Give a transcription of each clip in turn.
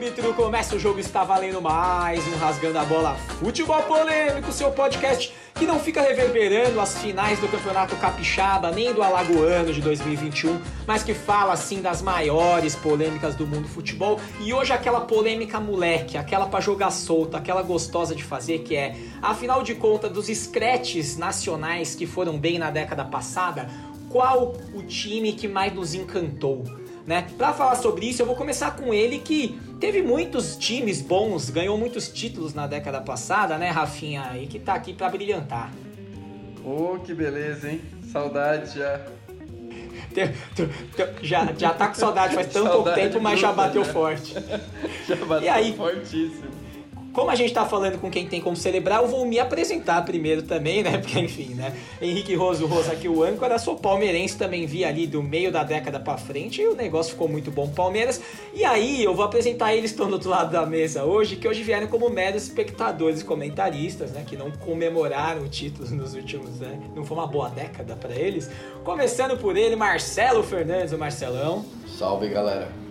árbitro, começa o jogo, está valendo mais um Rasgando a Bola Futebol Polêmico, seu podcast que não fica reverberando as finais do Campeonato Capixaba nem do Alagoano de 2021, mas que fala assim das maiores polêmicas do mundo do futebol. E hoje aquela polêmica moleque, aquela para jogar solta, aquela gostosa de fazer, que é, afinal de contas, dos scratches nacionais que foram bem na década passada, qual o time que mais nos encantou? Né? Para falar sobre isso, eu vou começar com ele que teve muitos times bons, ganhou muitos títulos na década passada, né, Rafinha? E que tá aqui para brilhantar. Oh, que beleza, hein? Saudade já. Já, já tá com saudade faz tão pouco tempo, mas já bateu né? forte. já bateu e aí, fortíssimo. Como a gente tá falando com quem tem como celebrar, eu vou me apresentar primeiro também, né? Porque, enfim, né? Henrique Roso Rosa aqui, o âncora, sou palmeirense, também vi ali do meio da década para frente e o negócio ficou muito bom Palmeiras. E aí, eu vou apresentar eles estão do outro lado da mesa hoje, que hoje vieram como meros espectadores e comentaristas, né? Que não comemoraram títulos nos últimos, né? Não foi uma boa década para eles. Começando por ele, Marcelo Fernandes, o Marcelão. Salve, galera.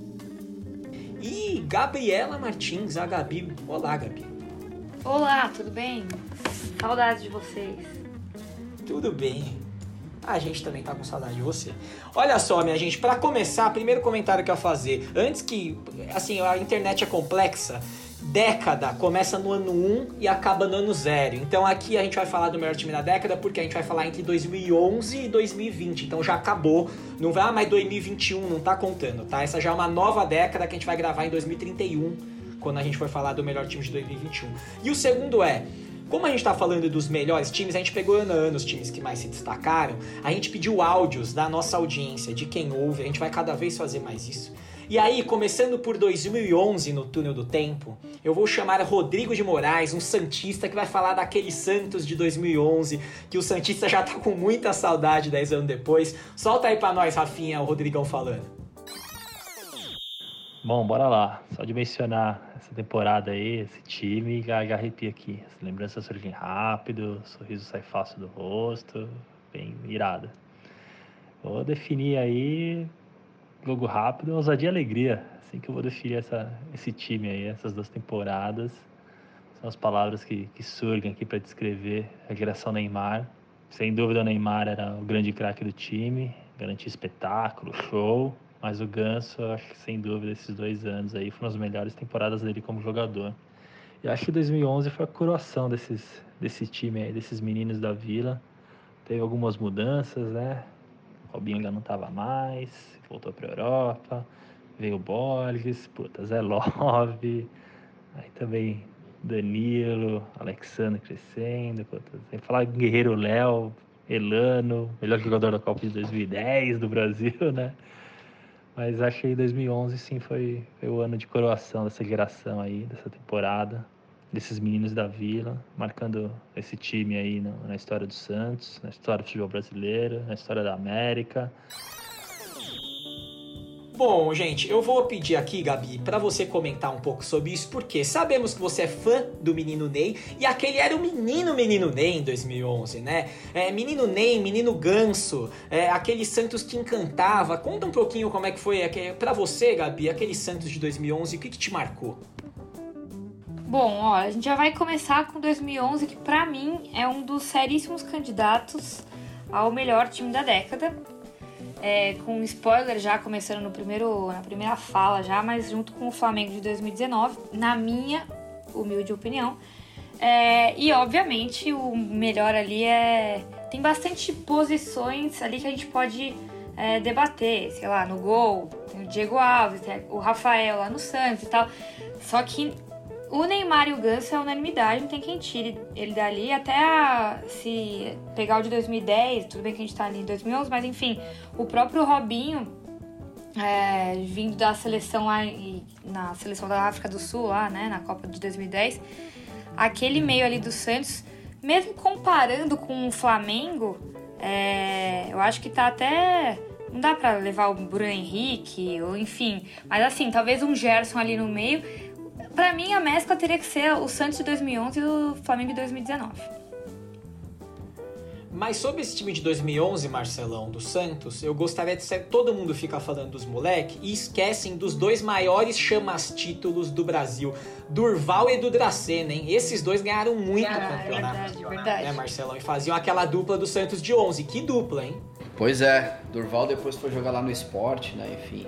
E Gabriela Martins, a Gabi. Olá, Gabi. Olá, tudo bem? Saudades de vocês. Tudo bem. A gente também tá com saudade de você. Olha só, minha gente, para começar, primeiro comentário que eu ia fazer. Antes que, assim, a internet é complexa, década começa no ano 1 e acaba no ano 0. Então aqui a gente vai falar do melhor time da década porque a gente vai falar entre 2011 e 2020. Então já acabou. Não vai, ah, mas 2021 não tá contando, tá? Essa já é uma nova década que a gente vai gravar em 2031, quando a gente for falar do melhor time de 2021. E o segundo é, como a gente está falando dos melhores times, a gente pegou ano a ano os times que mais se destacaram, a gente pediu áudios da nossa audiência, de quem ouve, a gente vai cada vez fazer mais isso. E aí, começando por 2011 no Túnel do Tempo, eu vou chamar Rodrigo de Moraes, um Santista que vai falar daquele Santos de 2011, que o Santista já tá com muita saudade 10 anos depois. Solta aí pra nós, Rafinha, o Rodrigão falando. Bom, bora lá. Só de mencionar essa temporada aí, esse time, arrepia aqui. As lembranças surgem rápido, sorriso sai fácil do rosto, bem irada. Vou definir aí jogo rápido, ousadia e alegria. Assim que eu vou definir essa, esse time aí, essas duas temporadas. São as palavras que, que surgem aqui para descrever a geração Neymar. Sem dúvida, o Neymar era o grande craque do time, garantia espetáculo, show. Mas o Ganso, acho que sem dúvida, esses dois anos aí foram as melhores temporadas dele como jogador. E acho que 2011 foi a coroação desses, desse time aí, desses meninos da Vila. Teve algumas mudanças, né? Robinho ainda não estava mais, voltou para a Europa, veio o Borges, puta, Zé Love, aí também Danilo, Alexandre crescendo, puta, sem falar Guerreiro Léo, Elano, melhor jogador da Copa de 2010 do Brasil, né? Mas achei 2011 sim foi, foi o ano de coroação dessa geração aí, dessa temporada desses meninos da Vila, marcando esse time aí na história do Santos, na história do futebol brasileiro, na história da América. Bom, gente, eu vou pedir aqui, Gabi, para você comentar um pouco sobre isso, porque sabemos que você é fã do Menino Ney e aquele era o menino Menino Ney em 2011, né? É, menino Ney, Menino Ganso, é, aquele Santos que encantava. Conta um pouquinho como é que foi para você, Gabi, aquele Santos de 2011, o que, que te marcou? Bom, ó, a gente já vai começar com 2011, que para mim é um dos seríssimos candidatos ao melhor time da década. É, com spoiler já começando no primeiro, na primeira fala já, mas junto com o Flamengo de 2019, na minha humilde opinião. É, e obviamente o melhor ali é. Tem bastante posições ali que a gente pode é, debater, sei lá, no gol, tem o Diego Alves, tem o Rafael lá no Santos e tal. Só que o Neymar e o Ganso é unanimidade, não tem quem tire ele dali. Até a, se pegar o de 2010, tudo bem que a gente tá ali em 2011, mas enfim, o próprio Robinho, é, vindo da seleção lá, na seleção da África do Sul, lá, né, na Copa de 2010, aquele meio ali do Santos, mesmo comparando com o Flamengo, é, eu acho que tá até. Não dá para levar o Bruno Henrique, ou enfim, mas assim, talvez um Gerson ali no meio Pra mim, a mescla teria que ser o Santos de 2011 e o Flamengo de 2019. Mas sobre esse time de 2011, Marcelão, do Santos, eu gostaria de ser. Todo mundo fica falando dos moleque e esquecem dos dois maiores chamas-títulos do Brasil, Durval e do Dracena, hein? Esses dois ganharam muito Ah, é campeonato. verdade, verdade. É, Marcelão, e faziam aquela dupla do Santos de 11. Que dupla, hein? Pois é, Durval depois foi jogar lá no esporte, né? Enfim,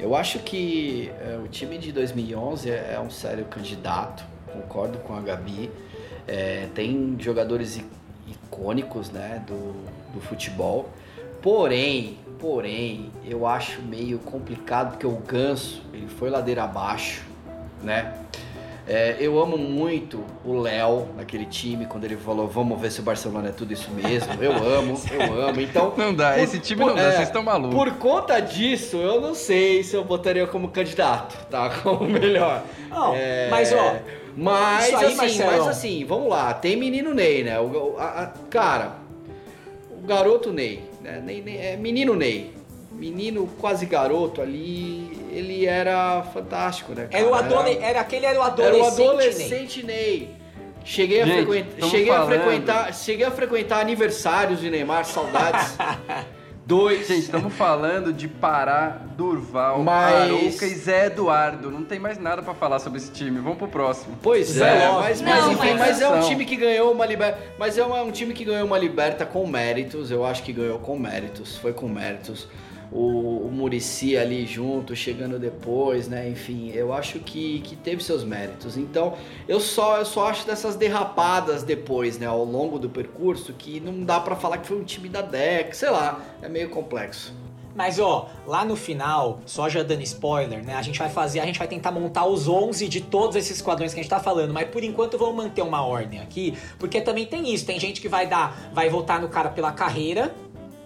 eu acho que é, o time de 2011 é, é um sério candidato, concordo com a Gabi. É, tem jogadores icônicos, né, do, do futebol. Porém, porém, eu acho meio complicado porque o Ganso, ele foi ladeira abaixo, né? É, eu amo muito o Léo naquele time, quando ele falou, vamos ver se o Barcelona é tudo isso mesmo. Eu amo, eu amo. Então, Não dá, por- esse time por- não dá, é, vocês estão malucos. Por conta disso, eu não sei se eu botaria como candidato, tá? Como melhor. Não, É, mas ó. Mas isso aí, assim, mas assim, vamos lá, tem menino Ney, né? O, a- a- cara, o garoto Ney, né? Ney- Ney- é menino Ney. Menino quase garoto ali, ele era fantástico, né? Era, o cara? adole... era aquele era o Era adolescente. o Ney. adolescente Ney. Cheguei, a, Gente, frequentar, tamo cheguei, a frequentar, cheguei a frequentar aniversários de Neymar, saudades. Dois. Gente, estamos falando de Pará, Durval, Mas- Arouca e Zé Eduardo. Não tem mais nada pra falar sobre esse time. Vamos pro próximo. Pois Zé é, Lopes. mas, Não, mas enfim, mas- mas é um time que ganhou uma liberta, mas é uma- um time que ganhou uma liberta com méritos. Eu acho que ganhou com méritos, foi com méritos. O, o Murici ali junto, chegando depois, né? Enfim, eu acho que, que teve seus méritos. Então, eu só eu só acho dessas derrapadas depois, né? Ao longo do percurso, que não dá pra falar que foi um time da década, sei lá, é meio complexo. Mas ó, lá no final, só já dando spoiler, né? A gente vai fazer, a gente vai tentar montar os 11 de todos esses esquadrões que a gente tá falando, mas por enquanto vamos manter uma ordem aqui, porque também tem isso, tem gente que vai dar, vai votar no cara pela carreira,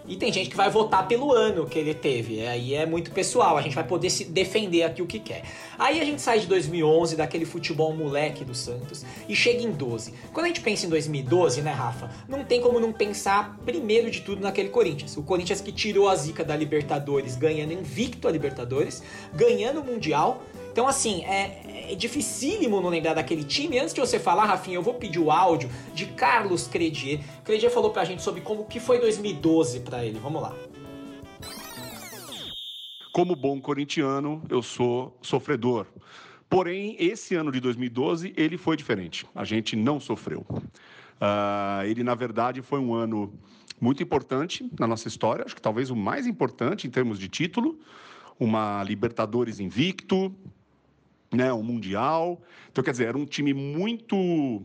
e tem gente que vai votar pelo ano que ele teve. Aí é muito pessoal, a gente vai poder se defender aqui o que quer. Aí a gente sai de 2011, daquele futebol moleque do Santos, e chega em 12. Quando a gente pensa em 2012, né, Rafa? Não tem como não pensar, primeiro de tudo, naquele Corinthians. O Corinthians que tirou a zica da Libertadores, ganhando invicto a Libertadores, ganhando o Mundial. Então, assim, é, é dificílimo não lembrar daquele time. Antes de você falar, Rafinha, eu vou pedir o áudio de Carlos Credier. Credier falou pra gente sobre como que foi 2012 pra ele. Vamos lá. Como bom corintiano, eu sou sofredor. Porém, esse ano de 2012, ele foi diferente. A gente não sofreu. Ah, ele, na verdade, foi um ano muito importante na nossa história. Acho que talvez o mais importante em termos de título. Uma Libertadores invicto, né, um Mundial. Então, quer dizer, era um time muito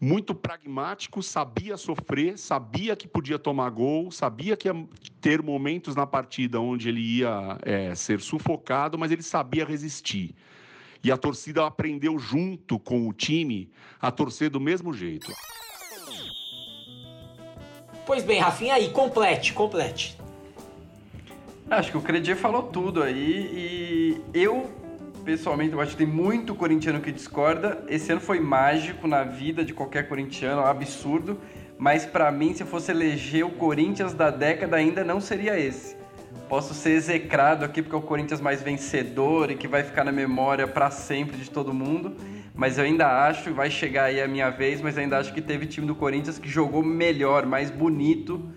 muito pragmático, sabia sofrer, sabia que podia tomar gol, sabia que ia ter momentos na partida onde ele ia é, ser sufocado, mas ele sabia resistir. E a torcida aprendeu junto com o time a torcer do mesmo jeito. Pois bem, Rafinha, aí, complete, complete. Acho que o Credier falou tudo aí e eu, pessoalmente, eu acho que tem muito corintiano que discorda. Esse ano foi mágico na vida de qualquer corintiano, é um absurdo. Mas pra mim, se eu fosse eleger o Corinthians da década, ainda não seria esse. Posso ser execrado aqui porque é o Corinthians mais vencedor e que vai ficar na memória pra sempre de todo mundo. Mas eu ainda acho, vai chegar aí a minha vez, mas ainda acho que teve time do Corinthians que jogou melhor, mais bonito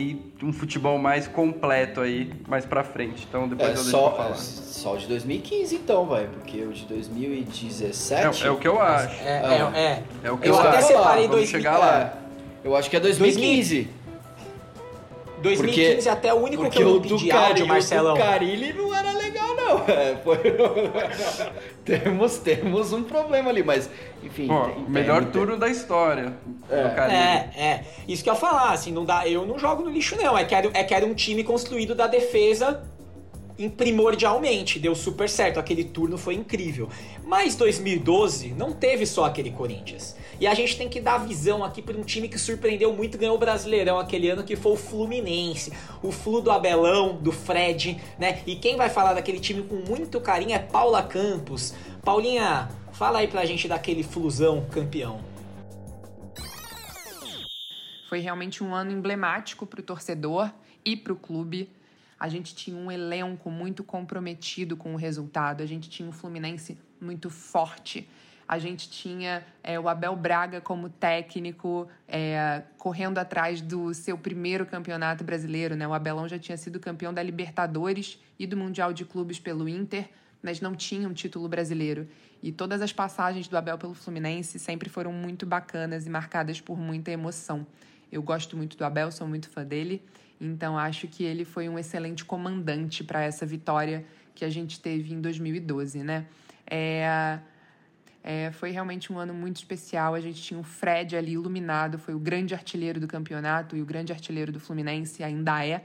e um futebol mais completo aí mais pra frente. Então depois É eu deixo só, pra é falar. só o de 2015 então, vai, porque o de 2017... É, é o que eu acho. É, Ah. é, é. É o que Eu eu, até acho. separei Vamos dois- chegar lá. É, eu acho que é 2015. 2015 até o único que Porque eu o não do pedi áudio, Marcelão. o Carilli não era não. É, foi- temos, temos um problema ali, mas, enfim... Pô, tem- tem- melhor tem- turno da história É. É, é. Isso que eu ia falar, assim, não dá. Eu não jogo no lixo, não. É que era, é que era um time construído da defesa primordialmente. Deu super certo. Aquele turno foi incrível. Mas 2012 não teve só aquele Corinthians. E a gente tem que dar visão aqui para um time que surpreendeu muito ganhou o Brasileirão aquele ano, que foi o Fluminense. O Flu do Abelão, do Fred, né? E quem vai falar daquele time com muito carinho é Paula Campos. Paulinha, fala aí pra gente daquele Flusão campeão. Foi realmente um ano emblemático para o torcedor e para o clube. A gente tinha um elenco muito comprometido com o resultado, a gente tinha um Fluminense muito forte. A gente tinha é, o Abel Braga como técnico, é, correndo atrás do seu primeiro campeonato brasileiro. Né? O Abelão já tinha sido campeão da Libertadores e do Mundial de Clubes pelo Inter, mas não tinha um título brasileiro. E todas as passagens do Abel pelo Fluminense sempre foram muito bacanas e marcadas por muita emoção. Eu gosto muito do Abel, sou muito fã dele, então acho que ele foi um excelente comandante para essa vitória que a gente teve em 2012, né? É, é, foi realmente um ano muito especial. A gente tinha o Fred ali iluminado, foi o grande artilheiro do campeonato e o grande artilheiro do Fluminense, ainda é.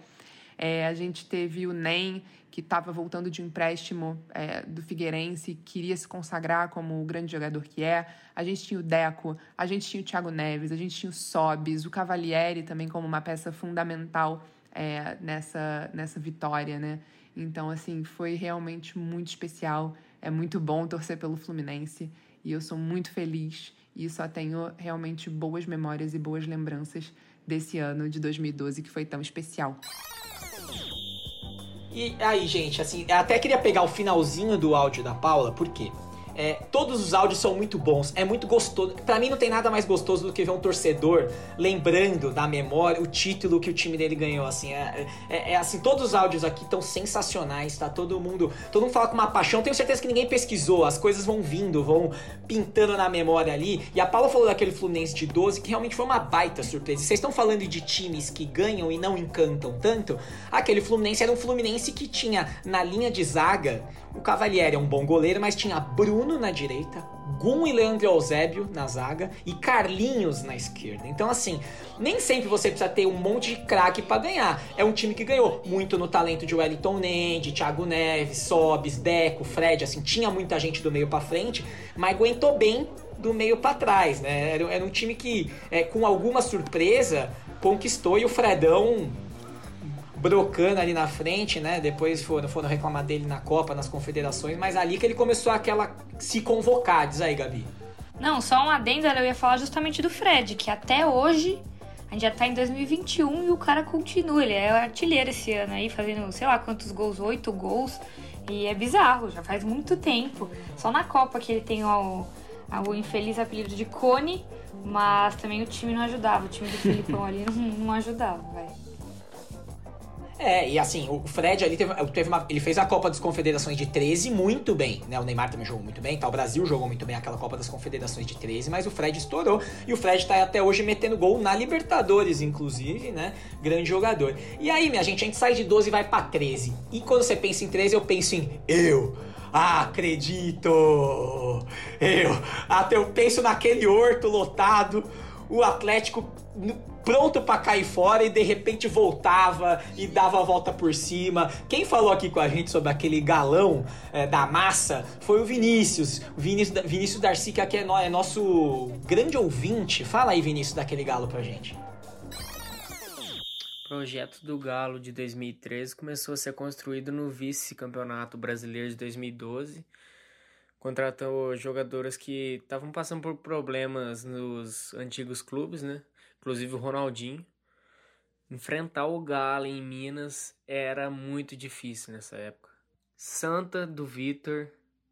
é a gente teve o NEM, que estava voltando de empréstimo é, do Figueirense, queria se consagrar como o grande jogador que é. A gente tinha o Deco, a gente tinha o Thiago Neves, a gente tinha o Sobis, o Cavalieri também como uma peça fundamental é, nessa, nessa vitória, né? Então, assim, foi realmente muito especial. É muito bom torcer pelo Fluminense e eu sou muito feliz e só tenho realmente boas memórias e boas lembranças desse ano de 2012 que foi tão especial. E aí, gente, assim, até queria pegar o finalzinho do áudio da Paula, por quê? É, todos os áudios são muito bons, é muito gostoso. Para mim não tem nada mais gostoso do que ver um torcedor lembrando da memória o título que o time dele ganhou. Assim, é, é, é assim, todos os áudios aqui estão sensacionais, tá? Todo mundo, todo mundo fala com uma paixão. Tenho certeza que ninguém pesquisou, as coisas vão vindo, vão pintando na memória ali. E a Paula falou daquele Fluminense de 12 que realmente foi uma baita surpresa. vocês estão falando de times que ganham e não encantam tanto. Aquele Fluminense era um Fluminense que tinha na linha de zaga o Cavalieri é um bom goleiro, mas tinha Bruno na direita, Gum e Leandro Eusébio na zaga e Carlinhos na esquerda. Então, assim, nem sempre você precisa ter um monte de craque para ganhar. É um time que ganhou muito no talento de Wellington Nende, Thiago Neves, Sobis, Deco, Fred, assim, tinha muita gente do meio para frente, mas aguentou bem do meio para trás, né? Era, era, um time que, é, com alguma surpresa, conquistou e o Fredão brocando ali na frente, né? Depois foram, foram reclamar dele na Copa, nas confederações, mas ali que ele começou aquela se convocar, diz aí, Gabi. Não, só um adendo, eu ia falar justamente do Fred, que até hoje, a gente já tá em 2021 e o cara continua, ele é artilheiro esse ano aí, fazendo sei lá quantos gols, oito gols, e é bizarro, já faz muito tempo. Só na Copa que ele tem o, o infeliz apelido de Cone, mas também o time não ajudava, o time do Filipão ali não, não ajudava, velho. É, e assim, o Fred ali teve, teve uma, ele fez a Copa das Confederações de 13 muito bem, né? O Neymar também jogou muito bem, tá? O Brasil jogou muito bem aquela Copa das Confederações de 13, mas o Fred estourou e o Fred tá até hoje metendo gol na Libertadores, inclusive, né? Grande jogador. E aí, minha gente, a gente sai de 12 e vai para 13. E quando você pensa em 13, eu penso em eu. acredito! Eu. Até eu penso naquele horto lotado, o Atlético pronto para cair fora e de repente voltava e dava a volta por cima. Quem falou aqui com a gente sobre aquele galão é, da massa foi o Vinícius. Vinícius, Vinícius Darcy, que aqui é, no, é nosso grande ouvinte. Fala aí, Vinícius, daquele galo pra gente. O projeto do Galo de 2013 começou a ser construído no vice-campeonato brasileiro de 2012. Contratou jogadores que estavam passando por problemas nos antigos clubes, né? Inclusive o Ronaldinho. Enfrentar o Galo em Minas era muito difícil nessa época. Santa do Vitor,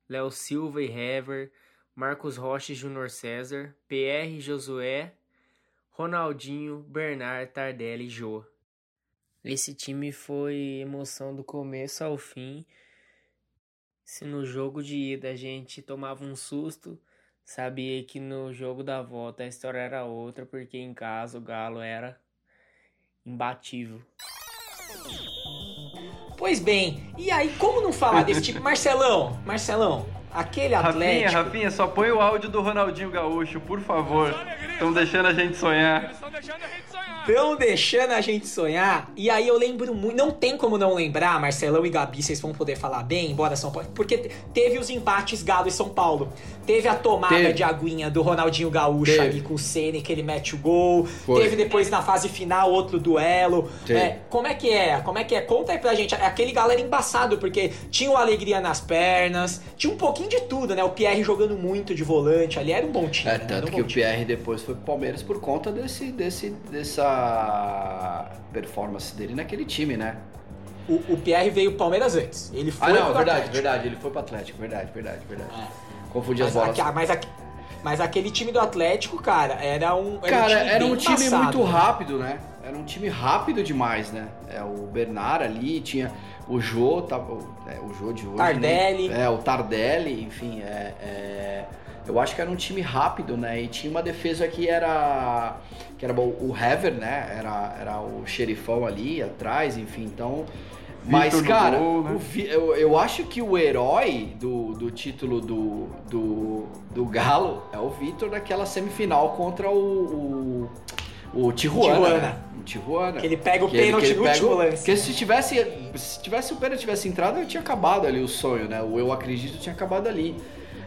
Léo Silva e Hever, Marcos Rocha e Júnior César, PR Josué, Ronaldinho, Bernard, Tardelli e Jô. Esse time foi emoção do começo ao fim. Se no jogo de ida a gente tomava um susto, Sabia que no jogo da volta a história era outra, porque em casa o Galo era imbatível. Pois bem, e aí como não falar desse tipo? Marcelão, Marcelão, aquele Atlético... Rafinha, Rafinha, só põe o áudio do Ronaldinho Gaúcho, por favor. Estão deixando a gente sonhar. Estão deixando a gente Estão deixando a gente sonhar. E aí eu lembro muito. Não tem como não lembrar, Marcelão e Gabi, vocês vão poder falar bem, embora São Paulo. Porque teve os empates Galo e São Paulo. Teve a tomada teve. de aguinha do Ronaldinho Gaúcho teve. ali com o Ceni, que ele mete o gol. Foi. Teve depois na fase final outro duelo. É, como é que é? Como é que é? Conta aí pra gente. Aquele Galo era embaçado, porque tinha uma alegria nas pernas, tinha um pouquinho de tudo, né? O Pierre jogando muito de volante ali, era um bom time. É, né? tanto um que o Pierre depois foi pro Palmeiras por conta desse, desse, dessa performance dele naquele time, né? O, o Pierre veio Palmeiras antes. Ele foi Ah, não, verdade, Atlético. verdade. Ele foi pro Atlético, verdade, verdade, verdade. É. Confundi mas as bolas. Aqui, mas aqui, Mas aquele time do Atlético, cara, era um. Era Cara, um time, era um time passado, muito né? rápido, né? Era um time rápido demais, né? É, o Bernard ali, tinha o Jô, tava, é, o Jô de hoje. Tardelli. Né? É, o Tardelli, enfim, é, é, eu acho que era um time rápido, né? E tinha uma defesa que era que era bom, o Hever, né? Era, era o xerifão ali atrás, enfim, então... Mas, Vitor no cara, gol, né? o eu, eu acho que o herói do, do título do, do, do Galo é o Vitor daquela semifinal contra o, o, o Tijuana. Tijuana. né? O Tijuana. Que ele pega o Que ele- pênalti que ele no pega o- último lance. Porque se tivesse, se tivesse o pênalti tivesse entrado, eu tinha acabado ali o sonho, né? O eu acredito tinha acabado ali.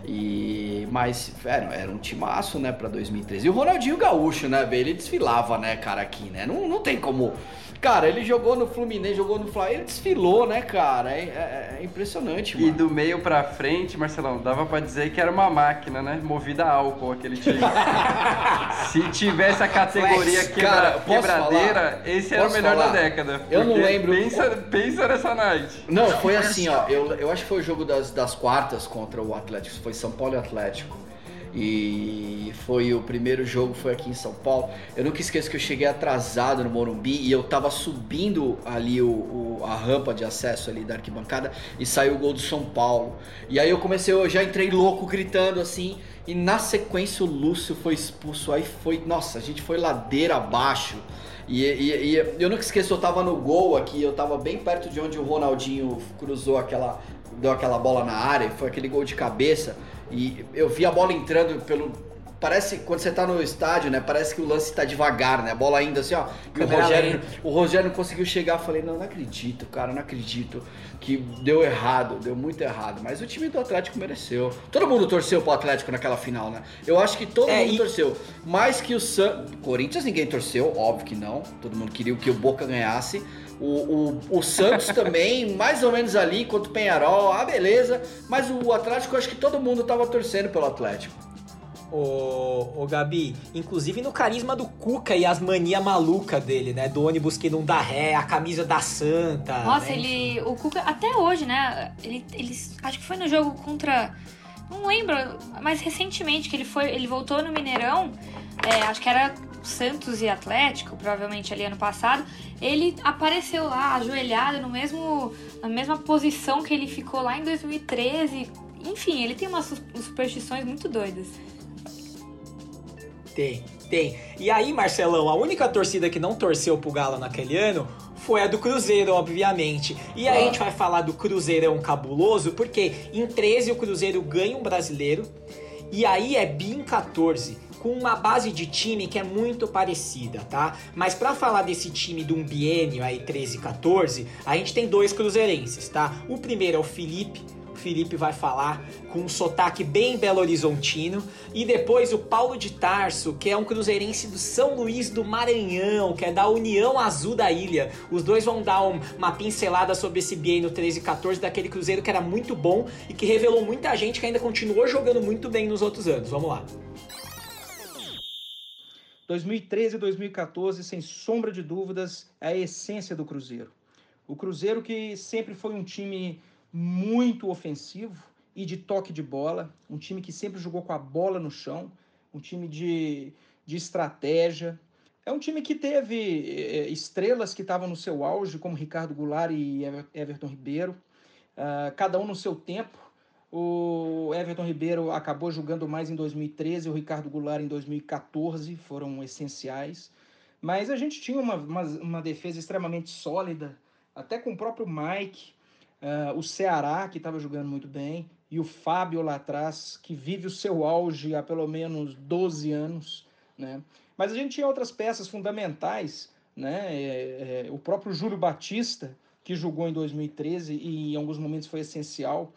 E mas era, era um timaço, né, para 2013. E o Ronaldinho Gaúcho, né, velho, ele desfilava, né, cara, aqui, né? Não, não tem como. Cara, ele jogou no Fluminense, jogou no Flamengo, ele desfilou, né, cara? É, é- é impressionante, E mano. do meio pra frente, Marcelão, dava pra dizer que era uma máquina, né? Movida a álcool aquele time. Se tivesse a categoria Flex. quebra- Cara, quebradeira, falar? esse era Posso o melhor falar? da década. Eu não lembro. Pensa, pensa nessa night. Não, foi assim, ó. Eu, eu acho que foi o jogo das, das quartas contra o Atlético. Foi São Paulo e Atlético. E foi o primeiro jogo, foi aqui em São Paulo. Eu nunca esqueço que eu cheguei atrasado no Morumbi e eu tava subindo ali o, o- a rampa de acesso ali da arquibancada e saiu o gol do São Paulo. E aí eu comecei, eu já entrei louco gritando assim. E na sequência o Lúcio foi expulso. Aí foi, nossa, a gente foi ladeira abaixo. E, e- e eu nunca esqueço, eu tava no gol aqui, eu tava bem perto de onde o Ronaldinho cruzou aquela. deu aquela bola na área, foi aquele gol de cabeça. E eu vi a bola entrando pelo. Parece quando você tá no estádio, né? Parece que o lance tá devagar, né? A bola ainda assim, ó. E o Rogério, o Rogério não conseguiu chegar. Eu falei, não, não acredito, cara, não acredito. Que deu errado, deu muito errado. Mas o time do Atlético mereceu. Todo mundo torceu pro Atlético naquela final, né? Eu acho que todo É, mundo e- torceu. Mais que o San... Corinthians ninguém torceu, óbvio que não. Todo mundo queria que o Boca ganhasse. O, o, o Santos também, mais ou menos ali, contra o Penharol, ah, beleza. Mas o Atlético, eu acho que todo mundo tava torcendo pelo Atlético. Ô, ô Gabi, inclusive no carisma do Cuca e as mania maluca dele, né? Do ônibus que não dá ré, a camisa da Santa. Nossa, né? ele. O Cuca, até hoje, né? Ele, ele. Acho que foi no jogo contra. Não lembro, mas recentemente que ele foi. Ele voltou no Mineirão. é, acho que era Santos e Atlético, provavelmente ali ano passado. Ele apareceu lá, ajoelhado, no mesmo, na mesma posição que ele ficou lá em 2013. Enfim, ele tem umas superstições muito doidas. Tem, tem. E aí, Marcelão, a única torcida que não torceu pro Galo naquele ano foi a do Cruzeiro, obviamente. E aí a gente vai falar do Cruzeirão cabuloso, porque em 13 o Cruzeiro ganha um brasileiro, e aí é bi em 14. Com uma base de time que é muito parecida, tá? Mas pra falar desse time de um biênio aí, 13 e 14, a gente tem dois cruzeirenses, tá? O primeiro é o Felipe, o Felipe vai falar com um sotaque bem belo horizontino. E depois o Paulo de Tarso, que é um cruzeirense do São Luís do Maranhão, que é da União Azul da Ilha. Os dois vão dar um- uma pincelada sobre esse biênio 13 e 14 daquele cruzeiro que era muito bom e que revelou muita gente que ainda continuou jogando muito bem nos outros anos. Vamos lá. 2013 e 2014, sem sombra de dúvidas, é a essência do Cruzeiro. O Cruzeiro que sempre foi um time muito ofensivo e de toque de bola, um time que sempre jogou com a bola no chão, um time de, de estratégia. É um time que teve eh, estrelas que estavam no seu auge, como Ricardo Goulart e Ever- Everton Ribeiro, ah, cada um no seu tempo. O Everton Ribeiro acabou jogando mais em 2013, o Ricardo Goulart em 2014, foram essenciais. Mas a gente tinha uma, uma, uma defesa extremamente sólida, até com o próprio Mike, ah, o Ceará, que estava jogando muito bem, e o Fábio lá atrás, que vive o seu auge há pelo menos 12 anos. Né? Mas a gente tinha outras peças fundamentais, né? É, é, o próprio Júlio Batista, que jogou em 2013 e em alguns momentos foi essencial.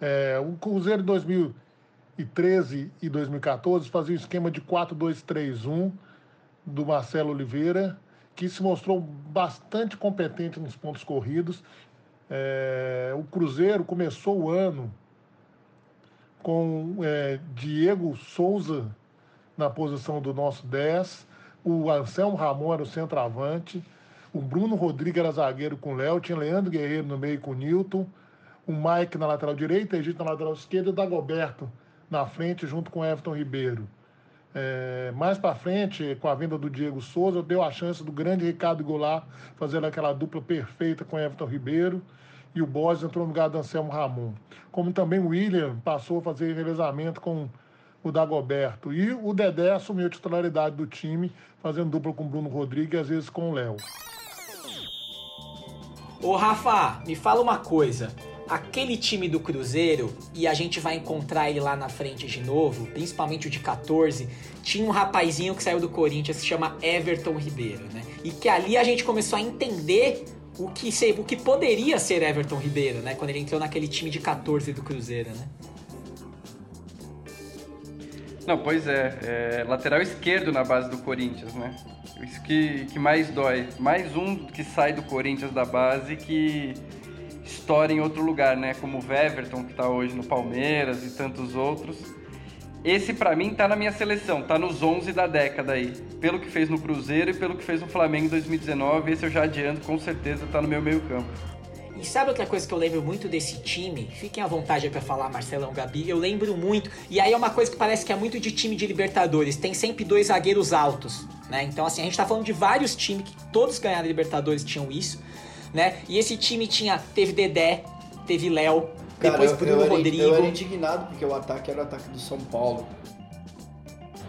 É, o Cruzeiro em 2013 e 2014 fazia o esquema de 4-2-3-1 do Marcelo Oliveira, que se mostrou bastante competente nos pontos corridos. É, o Cruzeiro começou o ano com é, Diego Souza na posição do nosso 10, o Anselmo Ramon era o centroavante, o Bruno Rodrigues era zagueiro com o Léo, tinha Leandro Guerreiro no meio com o Newton, o Mike na lateral direita, Egito na lateral esquerda e o Dagoberto na frente junto com Everton Ribeiro. É, mais para frente, com a venda do Diego Souza, deu a chance do grande Ricardo Goulart fazer aquela dupla perfeita com Everton Ribeiro e o Borges entrou no lugar do Anselmo Ramon. Como também o William passou a fazer revezamento com o Dagoberto. E o Dedé assumiu a titularidade do time, fazendo dupla com o Bruno Rodrigues e às vezes com o Léo. Ô Rafa, me fala uma coisa. Aquele time do Cruzeiro, e a gente vai encontrar ele lá na frente de novo, principalmente o de 14, tinha um rapazinho que saiu do Corinthians que se chama Everton Ribeiro, né? E que ali a gente começou a entender o que, o que poderia ser Everton Ribeiro, né? Quando ele entrou naquele time de 14 do Cruzeiro, né? Não, pois é, é, lateral esquerdo na base do Corinthians, né? Isso que, que mais dói. Mais um que sai do Corinthians da base que estoura em outro lugar, né? Como o Weverton, que tá hoje no Palmeiras e tantos outros. Esse para mim tá na minha seleção, tá nos 11 da década aí. Pelo que fez no Cruzeiro e pelo que fez no Flamengo em 2019, esse eu já adianto, com certeza tá no meu meio campo. E sabe outra coisa que eu lembro muito desse time? Fiquem à vontade para falar, Marcelão, Gabi. Eu lembro muito. E aí é uma coisa que parece que é muito de time de Libertadores. Tem sempre dois zagueiros altos, né? Então, assim, a gente tá falando de vários times que todos ganharam Libertadores tinham isso, né? E esse time tinha, teve Dedé, teve Léo, depois eu, Bruno eu Rodrigo. eu era indignado porque o ataque era o ataque do São Paulo.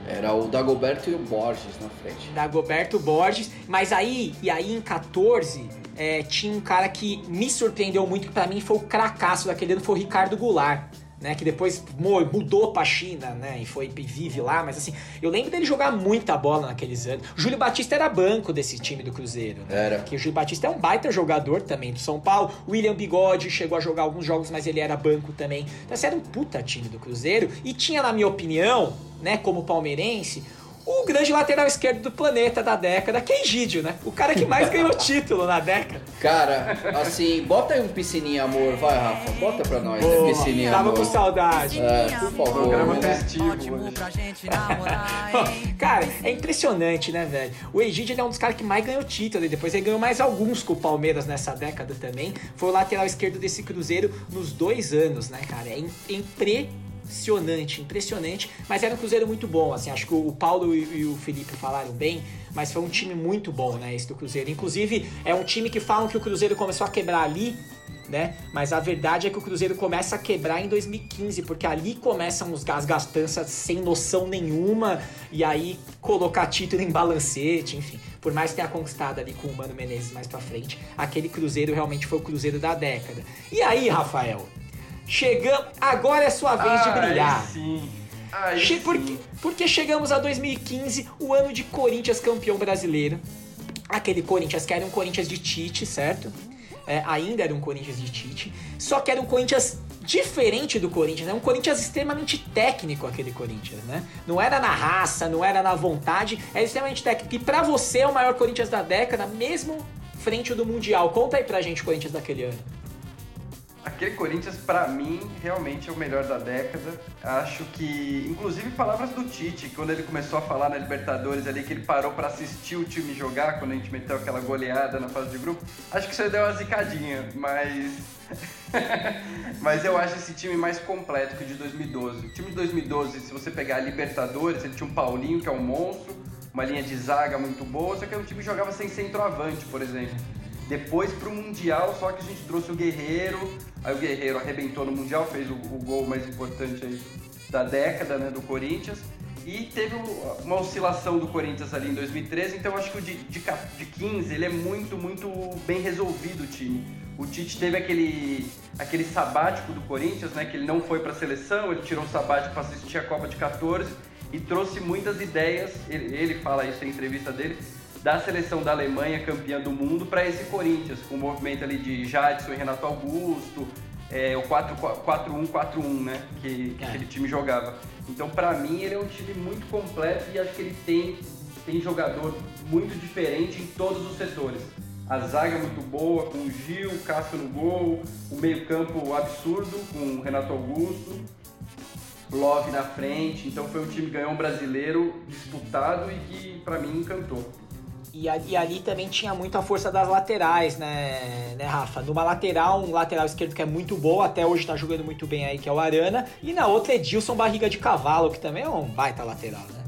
Era o Dagoberto e o Borges na frente. Dagoberto Borges. Mas aí, e aí em 14, é, tinha um cara que me surpreendeu muito, que pra mim foi o cracaço daquele ano, foi o Ricardo Goulart. Né, que depois mudou pra China, né? E foi vive lá, mas assim, eu lembro dele jogar muita bola naqueles anos. O Júlio Batista era banco desse time do Cruzeiro. Né? Era. Porque o Júlio Batista é um baita jogador também do São Paulo. O William Bigode chegou a jogar alguns jogos, mas ele era banco também. Então, esse era um puta time do Cruzeiro. E tinha, na minha opinião, né, como palmeirense, o grande lateral esquerdo do planeta da década, que é Egídio, né? O cara que mais ganhou título na década. Cara, assim, bota aí um piscininha amor, vai, Rafa. Bota pra nós, né? Boa, Piscininha Tava amor. com saudade. É, por favor. Programa né? festivo. Cara, é impressionante, né, velho? O Egídio ele é um dos caras que mais ganhou título e depois ele ganhou mais alguns com o Palmeiras nessa década também. Foi o lateral esquerdo desse Cruzeiro nos dois anos, né, cara? É im- impressionante, impressionante. Mas era um Cruzeiro muito bom, assim. Acho que o Paulo e, e o Felipe falaram bem, mas foi um time muito bom, né, esse do Cruzeiro. Inclusive, é um time que falam que o Cruzeiro começou a quebrar ali, né? Mas a verdade é que o Cruzeiro começa a quebrar em 2015, porque ali começam os gas gastanças sem noção nenhuma, e aí colocar título em balancete, enfim. Por mais que tenha conquistado ali com o Mano Menezes mais pra frente, aquele Cruzeiro realmente foi o Cruzeiro da década. E aí, Rafael? Chegamos. Agora é sua vez de Aí brilhar. sim. Aí Che- sim. porque, porque chegamos a 2015, o ano de Corinthians campeão brasileiro. Aquele Corinthians que era um Corinthians de Tite, certo? É, ainda era um Corinthians de Tite. Só que era um Corinthians diferente do Corinthians. É um Corinthians extremamente técnico, aquele Corinthians, né? Não era na raça, não era na vontade, era extremamente técnico. E pra você é o maior Corinthians da década, mesmo frente do Mundial. Conta aí pra gente o Corinthians daquele ano. Aquele Corinthians, pra mim, realmente é o melhor da década. Acho que, inclusive, palavras do Tite, quando ele começou a falar na Libertadores ali, que ele parou pra assistir o time jogar, quando a gente meteu aquela goleada na fase de grupo, acho que isso aí deu uma zicadinha, mas. mas eu acho esse time mais completo que o de 2012. O time de 2012, se você pegar a Libertadores, ele tinha um Paulinho, que é um monstro, uma linha de zaga muito boa, só que um time jogava sem centroavante, por exemplo. Depois pro Mundial, só que a gente trouxe o Guerreiro, aí o Guerreiro arrebentou no Mundial, fez o, o gol mais importante aí da década, né, do Corinthians. E teve uma oscilação do Corinthians ali em 2013, então acho que o de, de, de 15 ele é muito, muito bem resolvido o time. O Tite teve aquele, aquele sabático do Corinthians, né, que ele não foi pra seleção, ele tirou o sabático para assistir a Copa de 14 e trouxe muitas ideias, ele, ele fala isso em entrevista dele, da seleção da Alemanha campeã do mundo para esse Corinthians, com o movimento ali de Jadson e Renato Augusto, é, o 4-1-4-1, né, que, que É. aquele time jogava. Então, para mim, ele é um time muito completo e acho que ele tem, tem jogador muito diferente em todos os setores. A zaga é muito boa, com o Gil, o Cássio no gol, o meio-campo absurdo, com o Renato Augusto, Love na frente. Então, foi um time que ganhou um brasileiro disputado e que, para mim, encantou. E, ali, e ali também tinha muita força das laterais, né, né, Rafa? Numa lateral, um lateral esquerdo que é muito bom, até hoje tá jogando muito bem aí, que é o Arana. E na outra, Edilson Barriga de Cavalo, que também é um baita lateral, né?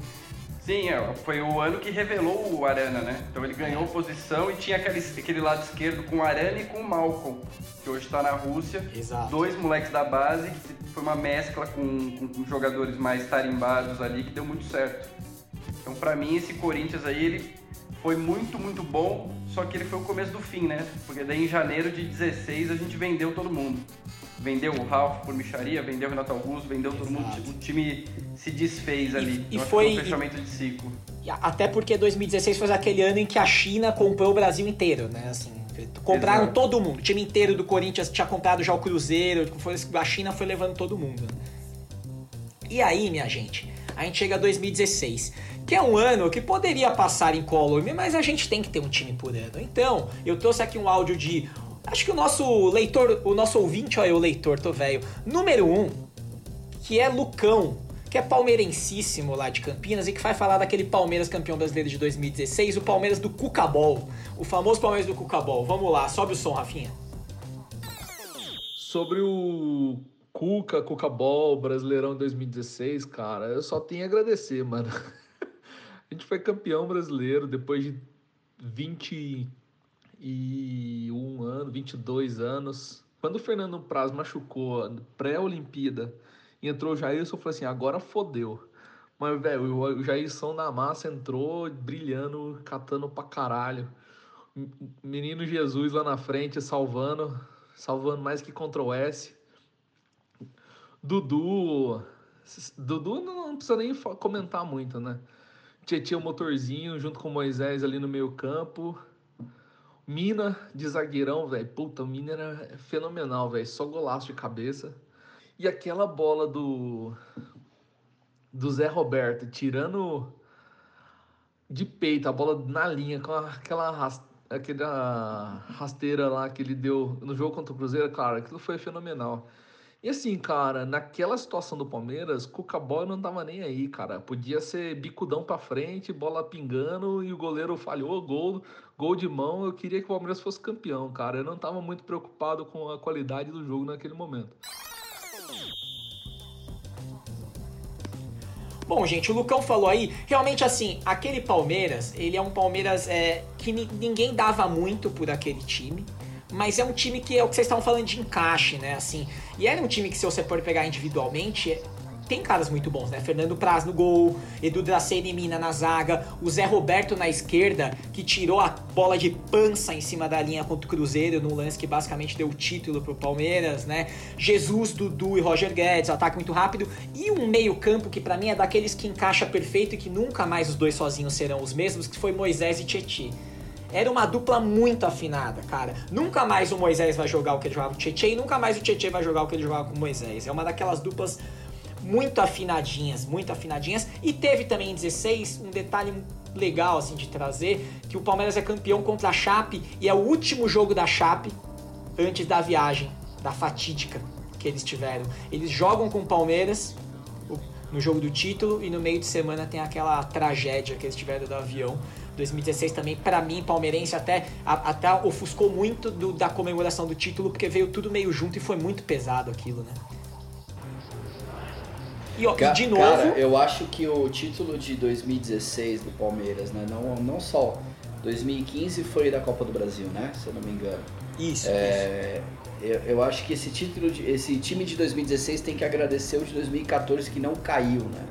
Sim, é, foi o ano que revelou o Arana, né? Então ele ganhou posição e tinha aquele, aquele lado esquerdo com o Arana e com o Malcolm, que hoje está na Rússia. Exato. Dois moleques da base, que foi uma mescla com, com, com jogadores mais tarimbados ali, que deu muito certo. Então, para mim, esse Corinthians aí, ele foi muito, muito bom, só que ele foi o começo do fim, né? Porque daí em janeiro de 16 a gente vendeu todo mundo. Vendeu o Ralf por micharia, vendeu o Renato Augusto, vendeu todo mundo. O time se desfez ali. E, então, foi um fechamento de ciclo. Até porque 2016 foi aquele ano em que a China comprou o Brasil inteiro, né? Assim, compraram Exato. todo mundo. O time inteiro do Corinthians tinha comprado já o Cruzeiro, a China foi levando todo mundo. E aí, minha gente, a gente chega a 2016 que é um ano que poderia passar em color, mas a gente tem que ter um time por ano. Então, eu trouxe aqui um áudio de. Acho que o nosso leitor, o nosso ouvinte, olha, o leitor, tô velho. Número um, que é Lucão, que é palmeirencíssimo lá de Campinas e que vai falar daquele Palmeiras campeão brasileiro de 2016, o Palmeiras do Cucabol. O famoso Palmeiras do Cucabol. Vamos lá, sobe o som, Rafinha. Sobre o Cuca, Cucabol, Brasileirão 2016, cara, eu só tenho a agradecer, mano. A gente foi campeão brasileiro depois de 21 anos, 22 anos. Quando o Fernando Praz machucou pré-Olimpíada e entrou o Jailson, eu falei assim: agora fodeu. Mas, velho, o Jailson na massa entrou brilhando, catando pra caralho. Menino Jesus lá na frente, salvando, salvando mais que Ctrl S. Dudu. Dudu não precisa nem comentar muito, né? Tietchan o motorzinho junto com Moisés ali no meio campo. Mina de zagueirão, velho. Puta, o Mina era fenomenal, velho. Só golaço de cabeça. E aquela bola do do Zé Roberto tirando de peito a bola na linha com aquela aquela rasteira lá que ele deu no jogo contra o Cruzeiro, claro, aquilo foi fenomenal. E assim, cara, naquela situação do Palmeiras, Cuca não tava nem aí, cara. Podia ser bicudão pra frente, bola pingando e o goleiro falhou, gol, gol de mão. Eu queria que o Palmeiras fosse campeão, cara. Eu não tava muito preocupado com a qualidade do jogo naquele momento. Bom, gente, o Lucão falou aí, realmente assim, aquele Palmeiras, ele é um Palmeiras é, que ninguém dava muito por aquele time mas é um time que é o que vocês estavam falando de encaixe, né? Assim, e era um time que, se você for pegar individualmente, tem caras muito bons, né? Fernando Praz no gol, Edu Dracena e Mina na zaga, o Zé Roberto na esquerda, que tirou a bola de pança em cima da linha contra o Cruzeiro, no lance que basicamente deu o título pro Palmeiras, né? Jesus, Dudu e Roger Guedes, ataque muito rápido, e um meio-campo que para mim é daqueles que encaixa perfeito e que nunca mais os dois sozinhos serão os mesmos, que foi Moisés e Tietchan era uma dupla muito afinada, cara. Nunca mais o Moisés vai jogar o que ele jogava com o Tietchan e nunca mais o Tietchan vai jogar o que ele jogava com o Moisés. É uma daquelas duplas muito afinadinhas, muito afinadinhas. E teve também em 16 um detalhe legal assim de trazer, que o Palmeiras é campeão contra a Chape e é o último jogo da Chape antes da viagem, da fatídica que eles tiveram. Eles jogam com o Palmeiras no jogo do título e no meio de semana tem aquela tragédia que eles tiveram do avião. 2016 também, para mim, palmeirense, até, até ofuscou muito do, da comemoração do título, porque veio tudo meio junto e foi muito pesado aquilo, né? E, ó, Ca e de novo. Cara, eu acho que o título de 2016 do Palmeiras, né? Não, não só. 2015 foi da Copa do Brasil, né? Se eu não me engano. Isso. É, isso. Eu, eu acho que esse título, de, esse time de 2016 tem que agradecer o de 2014 que não caiu, né?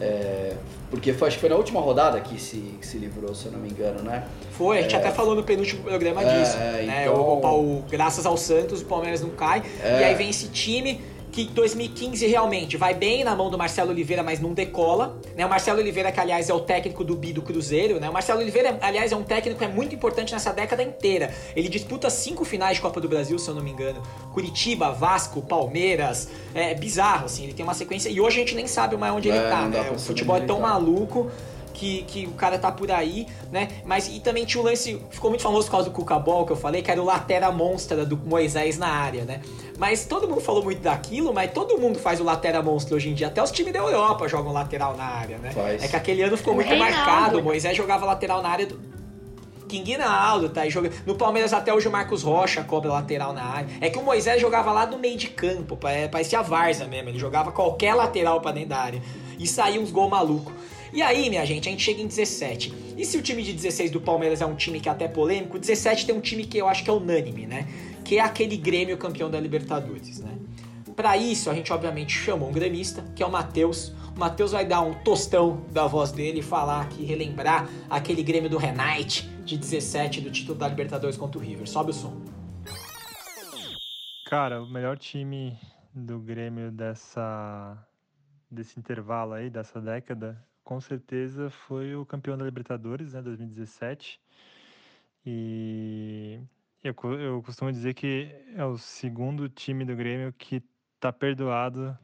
É, porque foi, acho que foi na última rodada que se, que se livrou, se eu não me engano, né? Foi, a gente é, até falou no penúltimo programa é, disso. Né? Então... O, o, graças ao Santos, o Palmeiras não cai. É. E aí vem esse time que 2015 realmente vai bem na mão do Marcelo Oliveira, mas não decola. Né? O Marcelo Oliveira, que aliás é o técnico do Bi do Cruzeiro, né? O Marcelo Oliveira, aliás, é um técnico que é muito importante nessa década inteira. Ele disputa cinco finais de Copa do Brasil, se eu não me engano. Curitiba, Vasco, Palmeiras. É bizarro, assim, ele tem uma sequência. E hoje a gente nem sabe mais onde é, ele tá, né? O futebol é tão maluco que, que o cara tá por aí, né? Mas e também tinha o lance, ficou muito famoso por causa do Cuca Ball, que eu falei, que era o latera monstra do Moisés na área, né? Mas todo mundo falou muito daquilo, mas todo mundo faz o latera monstra hoje em dia. Até os times da Europa jogam lateral na área, né? Faz. É que aquele ano ficou muito Reinaldo. marcado. O Moisés jogava lateral na área do. King Naldo, tá? aí joga- No Palmeiras até hoje o Marcos Rocha cobra lateral na área. É que o Moisés jogava lá do meio de campo, pa- parecia a Varza mesmo. Ele jogava qualquer lateral pra dentro da área. E saía uns gol maluco. E aí, minha gente, a gente chega em 17. E se o time de 16 do Palmeiras é um time que é até polêmico, o 17 tem um time que eu acho que é unânime, né? Que é aquele Grêmio campeão da Libertadores, né? Pra isso, a gente obviamente chamou um gremista, que é o Matheus. O Matheus vai dar um tostão da voz dele e falar aqui, relembrar aquele Grêmio do Renate de 17 do título da Libertadores contra o River. Sobe o som. Cara, o melhor time do Grêmio dessa desse intervalo aí, dessa década, com certeza foi o campeão da Libertadores, né, 2017. E eu, eu costumo dizer que é o segundo time do Grêmio que tá perdoado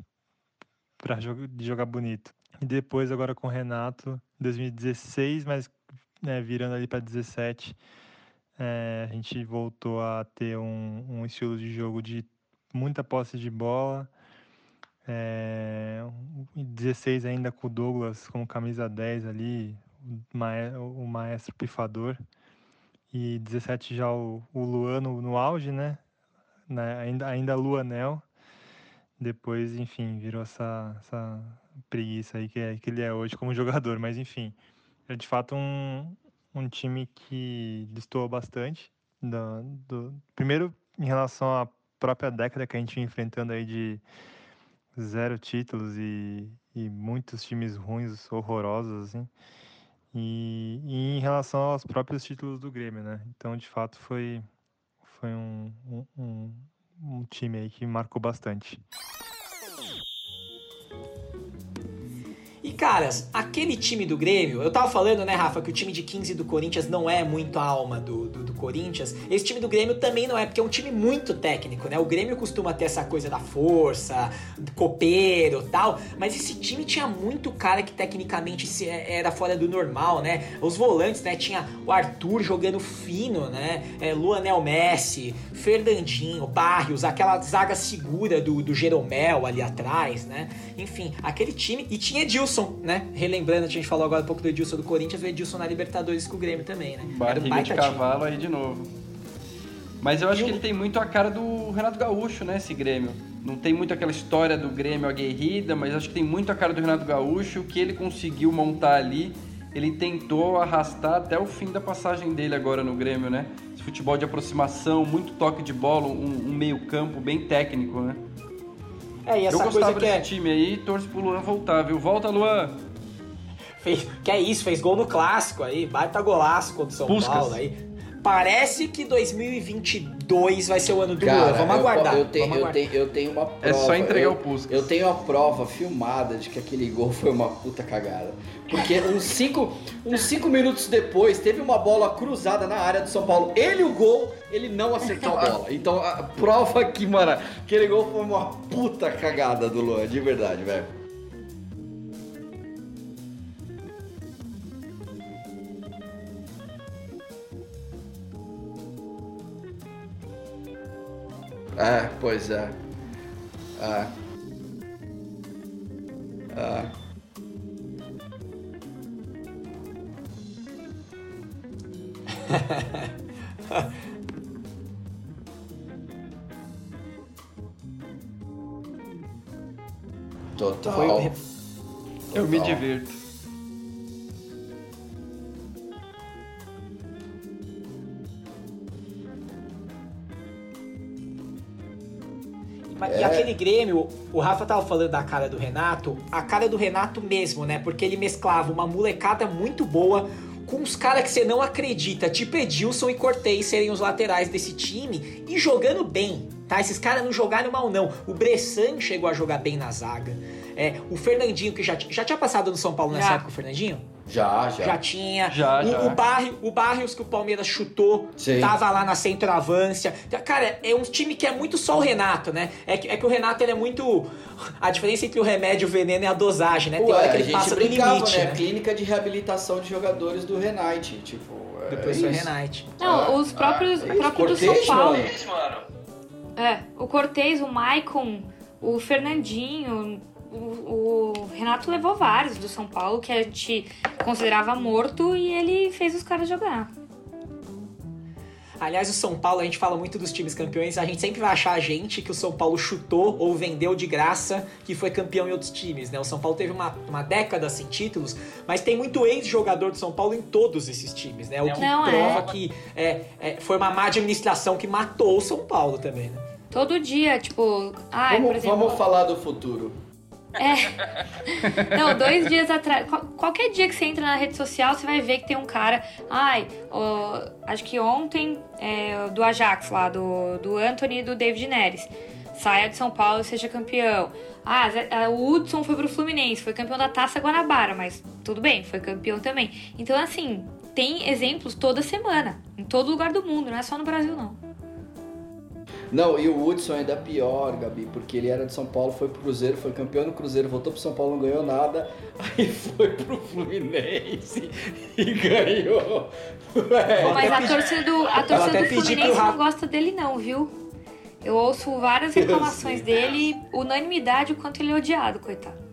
para jogar bonito. E depois agora com o Renato, 2016, mas né, virando ali para 17, é, a gente voltou a ter um, um estilo de jogo de muita posse de bola. É, em 16 ainda com o Douglas como camisa 10 ali, o mae- o maestro pifador. E 17 já o, o Luan no, no auge, né? né? Ainda, ainda Luanel. Depois, enfim, virou essa, essa preguiça aí que, é, que ele é hoje como jogador. Mas, enfim, é de fato um, um time que destoou bastante. Do, do- primeiro, em relação à própria década que a gente enfrentando aí de zero títulos e, e muitos times ruins, horrorosos, assim. E, e em relação aos próprios títulos do Grêmio, né? Então, de fato, foi, foi um, um, um, time aí que marcou bastante. E caras, aquele time do Grêmio, eu tava falando, né, Rafa, que o time de 15 do Corinthians não é muito a alma do, do Corinthians. Esse time do Grêmio também não é, porque é um time muito técnico, né? O Grêmio costuma ter essa coisa da força, copeiro tal, mas esse time tinha muito cara que tecnicamente se- era fora do normal, né? Os volantes, né? Tinha o Arthur jogando fino, né? É, Luanel Messi, Fernandinho, Barrios, aquela zaga segura do, do Jeromel ali atrás, né? Enfim, aquele time. E tinha Edilson, né? Relembrando, a gente falou agora um pouco do Edilson do Corinthians, o Edilson na Libertadores com o Grêmio também, né? Era um Barriga de baita time. cavalo aí de novo. Mas eu acho que ele tem muito a cara do Renato Gaúcho, né, esse Grêmio. Não tem muito aquela história do Grêmio aguerrida, mas acho que tem muito a cara do Renato Gaúcho. O que ele conseguiu montar ali, ele tentou arrastar até o fim da passagem dele agora no Grêmio, né? Esse futebol de aproximação, muito toque de bola, um, um meio campo bem técnico, né? É, e essa eu coisa gostava que é. desse time aí, torço pro Luan voltar, viu? Volta, Luan! Fez, que é isso, fez gol no clássico aí, baita golaço contra o São Puskas. Paulo aí. Parece que 2022 vai ser o ano do Luan. Cara, Vamos eu, aguardar. eu, tenho, vamos eu, aguardar. tenho, eu tenho uma prova. É só entregar eu, o Puskas. Eu tenho a prova filmada de que aquele gol foi uma puta cagada. Porque uns cinco, uns cinco minutos depois, teve uma bola cruzada na área do São Paulo. Ele, o gol, ele não acertou a bola. Então, a prova que, mano, aquele gol foi uma puta cagada do Luan, de verdade, velho. É, pois é. É. É. Total. Foi- Eu me Total. divirto. Mas- É. E aquele Grêmio, o Rafa tava falando da cara do Renato, a cara do Renato mesmo, né? Porque ele mesclava uma molecada muito boa com os caras que você não acredita, tipo Edilson e Cortez serem os laterais desse time e jogando bem, tá? Esses caras não jogaram mal, não. O Bressan chegou a jogar bem na zaga. É, o Fernandinho, que já, já tinha passado no São Paulo nessa Já. época, o Fernandinho? Já, já. Já tinha. Já, o, já. O, Barri- o Barrios que o Palmeiras chutou, Sim. tava lá na centroavância. Cara, é um time que é muito só o Renato, né? É que, é que o Renato ele é muito. A diferença entre o remédio e o veneno é a dosagem, né? Tem Ué, hora que a ele gente passa do limite. né? né? Clínica de reabilitação de jogadores do Renate. Tipo, é Depois foi isso. Renate. Não, Ah, os próprios, ah, o próprio do São Paulo. mano. É, o Cortez, o Maicon, o Fernandinho, o, o Renato levou vários do São Paulo que a gente considerava morto e ele fez os caras jogar. Aliás, o São Paulo, a gente fala muito dos times campeões, a gente sempre vai achar a gente que o São Paulo chutou ou vendeu de graça que foi campeão em outros times, né? O São Paulo teve uma, uma década sem títulos, mas tem muito ex-jogador do São Paulo em todos esses times, né? O que Não, é. prova que é, é, foi uma má administração que matou o São Paulo também, né? Todo dia, tipo, ai, por Vamos, exemplo. vamos falar do futuro. É. Não, dois dias atrás. qual- Qualquer dia que você entra na rede social, você vai ver que tem um cara. Ai, acho que ontem, é, do Ajax lá, do, do Anthony e do David Neres. Saia de São Paulo e seja campeão. Ah, ah, o Hudson foi pro Fluminense, foi campeão da Taça Guanabara, mas tudo bem, foi campeão também. Então, assim, tem exemplos toda semana, em todo lugar do mundo, não é só no Brasil, não. Não, e o Hudson ainda é pior, Gabi, porque ele era de São Paulo, foi pro Cruzeiro, foi campeão no Cruzeiro, voltou pro São Paulo, não ganhou nada, aí foi pro Fluminense e ganhou. É. Mas a torcida do, a torcida do Fluminense não gosta dele, não, viu? Eu ouço várias reclamações dele, unanimidade, o quanto ele é odiado, coitado.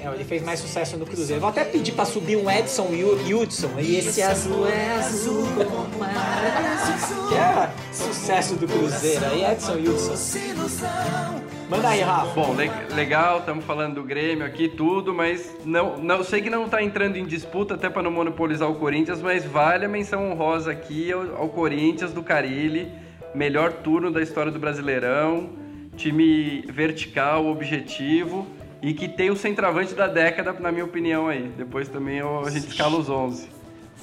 É, ele fez mais sucesso no Cruzeiro. Vou até pedir pra subir um Edson Hu- Hudson. E esse azul é azul como a- Que é sucesso do Cruzeiro aí, Edson Hudson. Manda aí, Rafa. Bom, le- legal, estamos falando do Grêmio aqui, tudo, mas não, não sei que não está entrando em disputa até para não monopolizar o Corinthians, mas vale a menção honrosa aqui ao, ao Corinthians do Carilli, melhor turno da história do Brasileirão, time vertical, objetivo e que tem o centroavante da década, na minha opinião aí. Depois também eu- a gente escala os 11.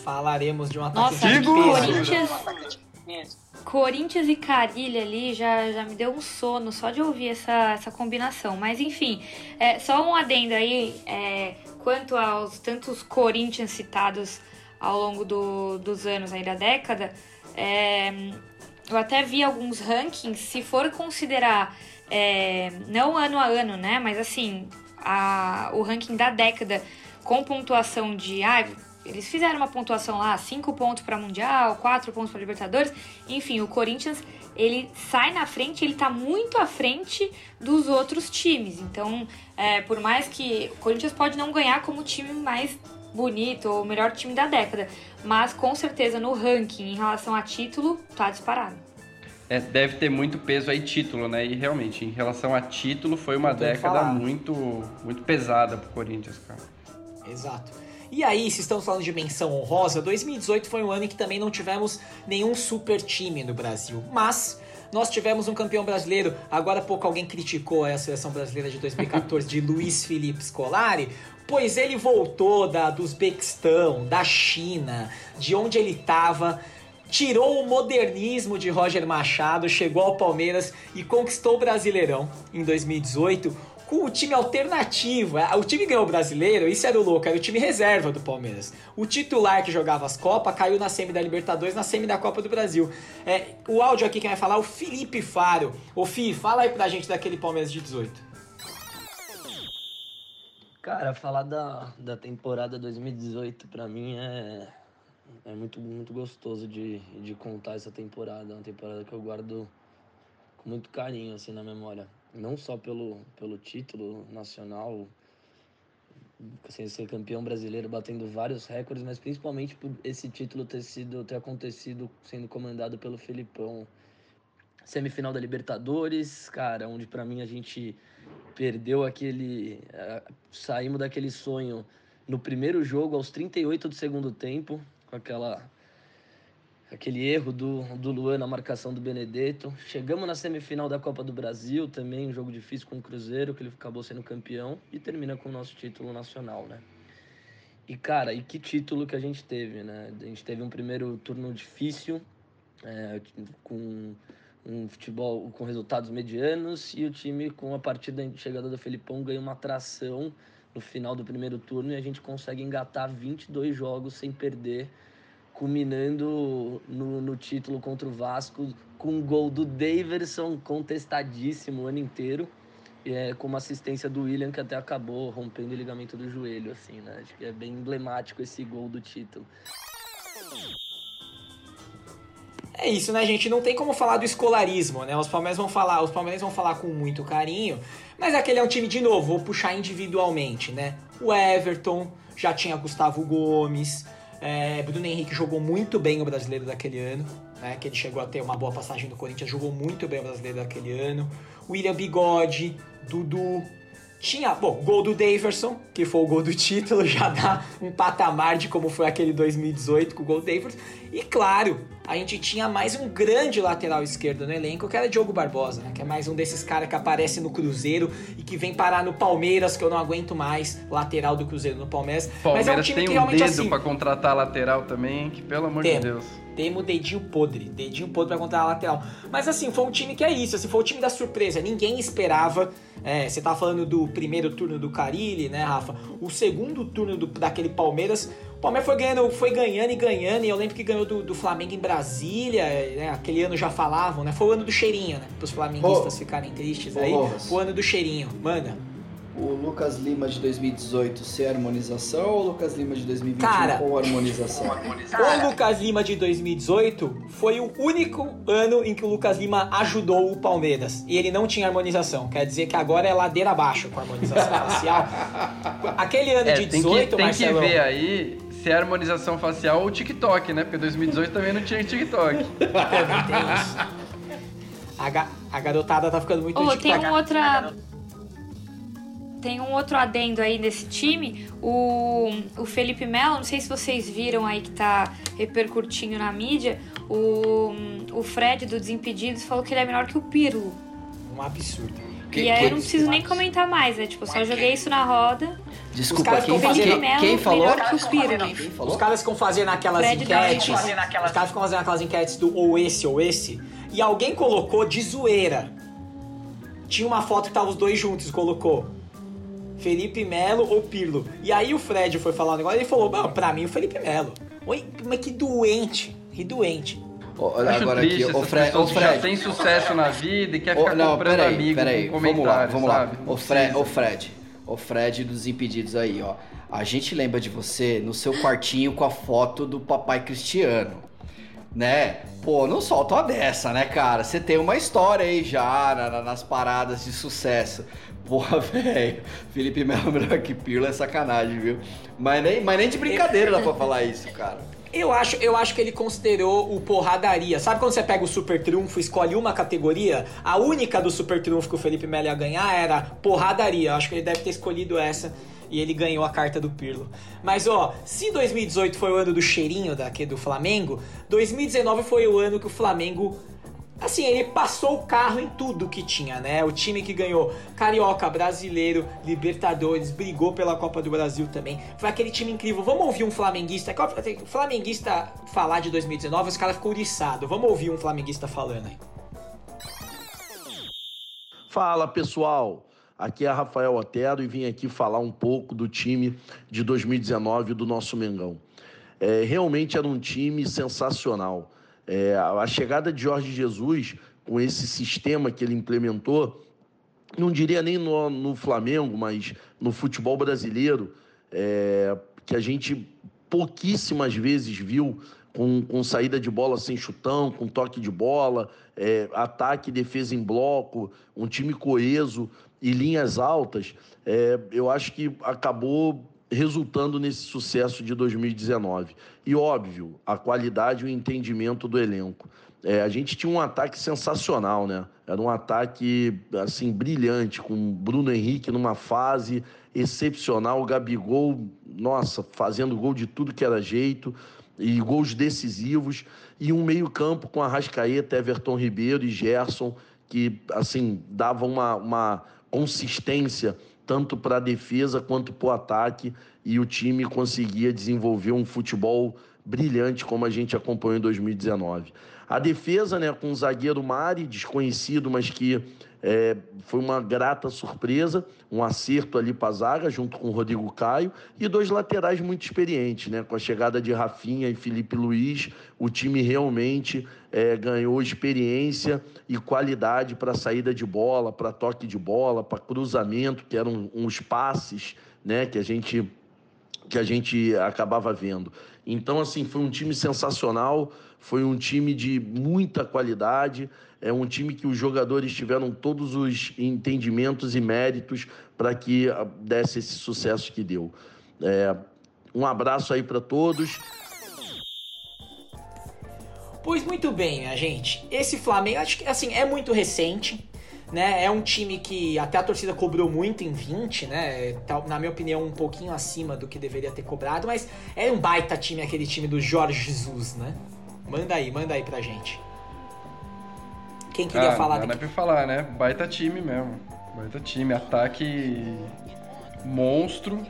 Falaremos de um ataque Nossa, de. Corinthians, Corinthians e Carilha ali já, já me deu um sono só de ouvir essa, essa combinação. Mas enfim, é, só um adendo aí, é, quanto aos tantos Corinthians citados ao longo do- dos anos aí da década, é, eu até vi alguns rankings, se for considerar, é, não ano a ano, né? Mas assim, a, o ranking da década com pontuação de. Ah, eles fizeram uma pontuação lá, 5 pontos para Mundial, 4 pontos para Libertadores. Enfim, o Corinthians ele sai na frente, ele tá muito à frente dos outros times. Então, é, por mais que o Corinthians pode não ganhar como time mais bonito ou o melhor time da década, mas com certeza no ranking em relação a título, tá disparado. É, deve ter muito peso aí título, né? E realmente, em relação a título, foi uma década muito, muito pesada pro Corinthians, cara. Exato. E aí, se estamos falando de menção honrosa, 2018 foi um ano em que também não tivemos nenhum super time no Brasil. Mas nós tivemos um campeão brasileiro. Agora há pouco alguém criticou a seleção brasileira de 2014 de Luiz Felipe Scolari. Pois ele voltou da, do Uzbequistão, da China, de onde ele estava, tirou o modernismo de Roger Machado, chegou ao Palmeiras e conquistou o Brasileirão em 2018 com o time alternativo. É, O time ganhou o brasileiro, isso era o louco, era o time reserva do Palmeiras. O titular que jogava as Copas caiu na semi da Libertadores, na semi da Copa do Brasil. É, o áudio aqui quem vai falar é o Felipe Faro. Ô Fi, fala aí pra gente daquele Palmeiras de 18. Cara, falar da, da temporada 2018 pra mim é, é muito, muito gostoso de, de contar essa temporada. É uma temporada que eu guardo com muito carinho assim, na memória. Não só pelo, pelo título nacional, assim, ser campeão brasileiro batendo vários recordes, mas principalmente por esse título ter sido ter acontecido sendo comandado pelo Felipão. Semifinal da Libertadores, cara, onde pra mim a gente perdeu aquele. eh, saímos daquele sonho no primeiro jogo, aos 38 do segundo tempo, com aquela. Aquele erro do, do Luan na marcação do Benedetto. Chegamos na semifinal da Copa do Brasil, também um jogo difícil com o Cruzeiro, que ele acabou sendo campeão, e termina com o nosso título nacional, né? E, cara, e que título que a gente teve, né? A gente teve um primeiro turno difícil, é, com um futebol com resultados medianos e o time com a partir da chegada do Felipão ganha uma atração no final do primeiro turno e a gente consegue engatar 22 jogos sem perder, culminando no, no título contra o Vasco com um gol do Daverson contestadíssimo o ano inteiro. E é, com uma assistência do William que até acabou rompendo o ligamento do joelho, assim, né? Acho que é bem emblemático esse gol do título. É isso, né, gente? Não tem como falar do escolarismo, né? Os palmeiras vão falar, os palmeirenses vão falar com muito carinho, mas aquele é um time de novo, vou puxar individualmente, né? O Everton, já tinha Gustavo Gomes, é, Bruno Henrique jogou muito bem o brasileiro daquele ano, né? Que ele chegou a ter uma boa passagem no Corinthians, jogou muito bem o brasileiro daquele ano. William Bigode, Dudu, tinha, bom, gol do Daverson, que foi o gol do título, já dá um patamar de como foi aquele 2018 com o gol do Daverson. E claro, a gente tinha mais um grande lateral esquerdo no elenco, que era Diogo Barbosa, né? Que é mais um desses caras que aparece no Cruzeiro e que vem parar no Palmeiras, que eu não aguento mais, lateral do Cruzeiro no Palmeiras. Palmeiras Mas é um time tem que um realmente dedo assim. pra contratar lateral também, que pelo amor de. Deus. Temos dedinho podre, dedinho podre pra contar a lateral. Mas assim, foi um time que é isso, assim, foi o time da surpresa. Ninguém esperava. É, você tava falando do primeiro turno do Carilli, né, Rafa? O segundo turno do, daquele Palmeiras. O Palmeiras foi ganhando, foi ganhando e ganhando. E eu lembro que ganhou do, do Flamengo em Brasília. Né, aquele ano já falavam, né? Foi o ano do cheirinho, né? Para os flamenguistas Ô, ficarem tristes ô, aí. Foi o ano do cheirinho. Manda. O Lucas Lima de 2018 ser harmonização ou o Lucas Lima de 2021 Cara, com harmonização? O Lucas Lima de 2018 foi o único ano em que o Lucas Lima ajudou o Palmeiras. E ele não tinha harmonização. Quer dizer que agora é ladeira abaixo com a harmonização facial. Aquele ano É, de tem 18, que, tem que Marcelão. ver aí se é harmonização facial ou TikTok, né? Porque 2018 também não tinha TikTok. A, ga- a garotada tá ficando muito no tem um outra. Tem um outro adendo aí nesse time. O, o Felipe Melo, não sei se vocês viram aí que tá repercutindo na mídia. O, o Fred do Desimpedidos falou que ele é menor que o Pirlo. Um absurdo. E aí eu não preciso nem comentar mais, né? Tipo, só joguei isso na roda. Desculpa, Os caras quem, ficam quem, fazendo- quem, quem falou? Melhor que o Pirlo. Os caras ficam fazendo aquelas enquetes. Os caras ficam fazendo aquelas enquetes do ou esse ou esse. E alguém colocou de zoeira. Tinha uma foto que tava os dois juntos, colocou. Felipe Melo ou Pirlo. E aí o Fred foi falar um negócio e ele falou: pra mim o Felipe Melo. Oi, mas que doente. Que doente. Olha Acho agora triste aqui, essas Fred, pessoas que já Fred. têm sucesso na vida e quer ficar não, comprando peraí, amigo peraí, com vamos lá, vamos sabe? lá. O Fred, o Fred, o Fred dos impedidos aí, ó. A gente lembra de você no seu quartinho com a foto do papai Cristiano, né? Pô, não solta uma dessa, né, cara? Você tem uma história aí já na- na- nas paradas de sucesso. Porra, velho, Felipe Melo melhor que Pirlo é sacanagem, viu? Mas nem, mas nem de brincadeira dá pra falar isso, cara. Eu acho, eu acho que ele considerou o porradaria. Sabe quando você pega o Super Trunfo e escolhe uma categoria? A única do Super Trunfo que o Felipe Melo ia ganhar era porradaria. Eu acho que ele deve ter escolhido essa e ele ganhou a carta do Pirlo. Mas ó, se 2018 foi o ano do cheirinho daqui do Flamengo, 2019 foi o ano que o Flamengo Assim, ele passou o carro em tudo que tinha, né? O time que ganhou Carioca, Brasileiro, Libertadores, brigou pela Copa do Brasil também. Foi aquele time incrível. Vamos ouvir um flamenguista. O flamenguista falar de 2019, os caras ficam uriçados. Vamos ouvir um flamenguista falando aí. Fala pessoal, aqui é Rafael Otero e vim aqui falar um pouco do time de 2019 do nosso Mengão. É, realmente era um time sensacional. É, a chegada de Jorge Jesus, com esse sistema que ele implementou, não diria nem no, no Flamengo, mas no futebol brasileiro, é, que a gente pouquíssimas vezes viu com, com saída de bola sem chutão, com toque de bola, é, ataque e defesa em bloco, um time coeso e linhas altas, é, eu acho que acabou resultando nesse sucesso de 2019. E óbvio, a qualidade e o entendimento do elenco. É, a gente tinha um ataque sensacional, né? Era um ataque assim brilhante, com Bruno Henrique numa fase excepcional, o Gabigol, nossa, fazendo gol de tudo que era jeito e gols decisivos e um meio-campo com Arrascaeta, Everton Ribeiro e Gerson que assim dava uma, uma consistência tanto para a defesa quanto para o ataque e o time conseguia desenvolver um futebol brilhante como a gente acompanhou em 2019. A defesa, né, com o zagueiro Mari, desconhecido, mas que é, foi uma grata surpresa, um acerto ali para a zaga, junto com o Rodrigo Caio, e dois laterais muito experientes, né? Com a chegada de Rafinha e Felipe Luiz, o time realmente é, ganhou experiência e qualidade para saída de bola, para toque de bola, para cruzamento, que eram uns passes, né? Que a gente que a gente acabava vendo. Então, assim, foi um time sensacional, foi um time de muita qualidade, é um time que os jogadores tiveram todos os entendimentos e méritos para que ah, desse esse sucesso que deu. É, um abraço aí para todos. Pois muito bem, minha gente. Esse Flamengo, acho que assim, é muito recente né? É um time que até a torcida cobrou muito em 20, né? Na minha opinião, um pouquinho acima do que deveria ter cobrado, mas é um baita time aquele time do Jorge Jesus, né? Manda aí, manda aí pra gente. Quem queria ah, falar daqui? Não é pra falar, né? Baita time mesmo. Baita time, ataque monstro.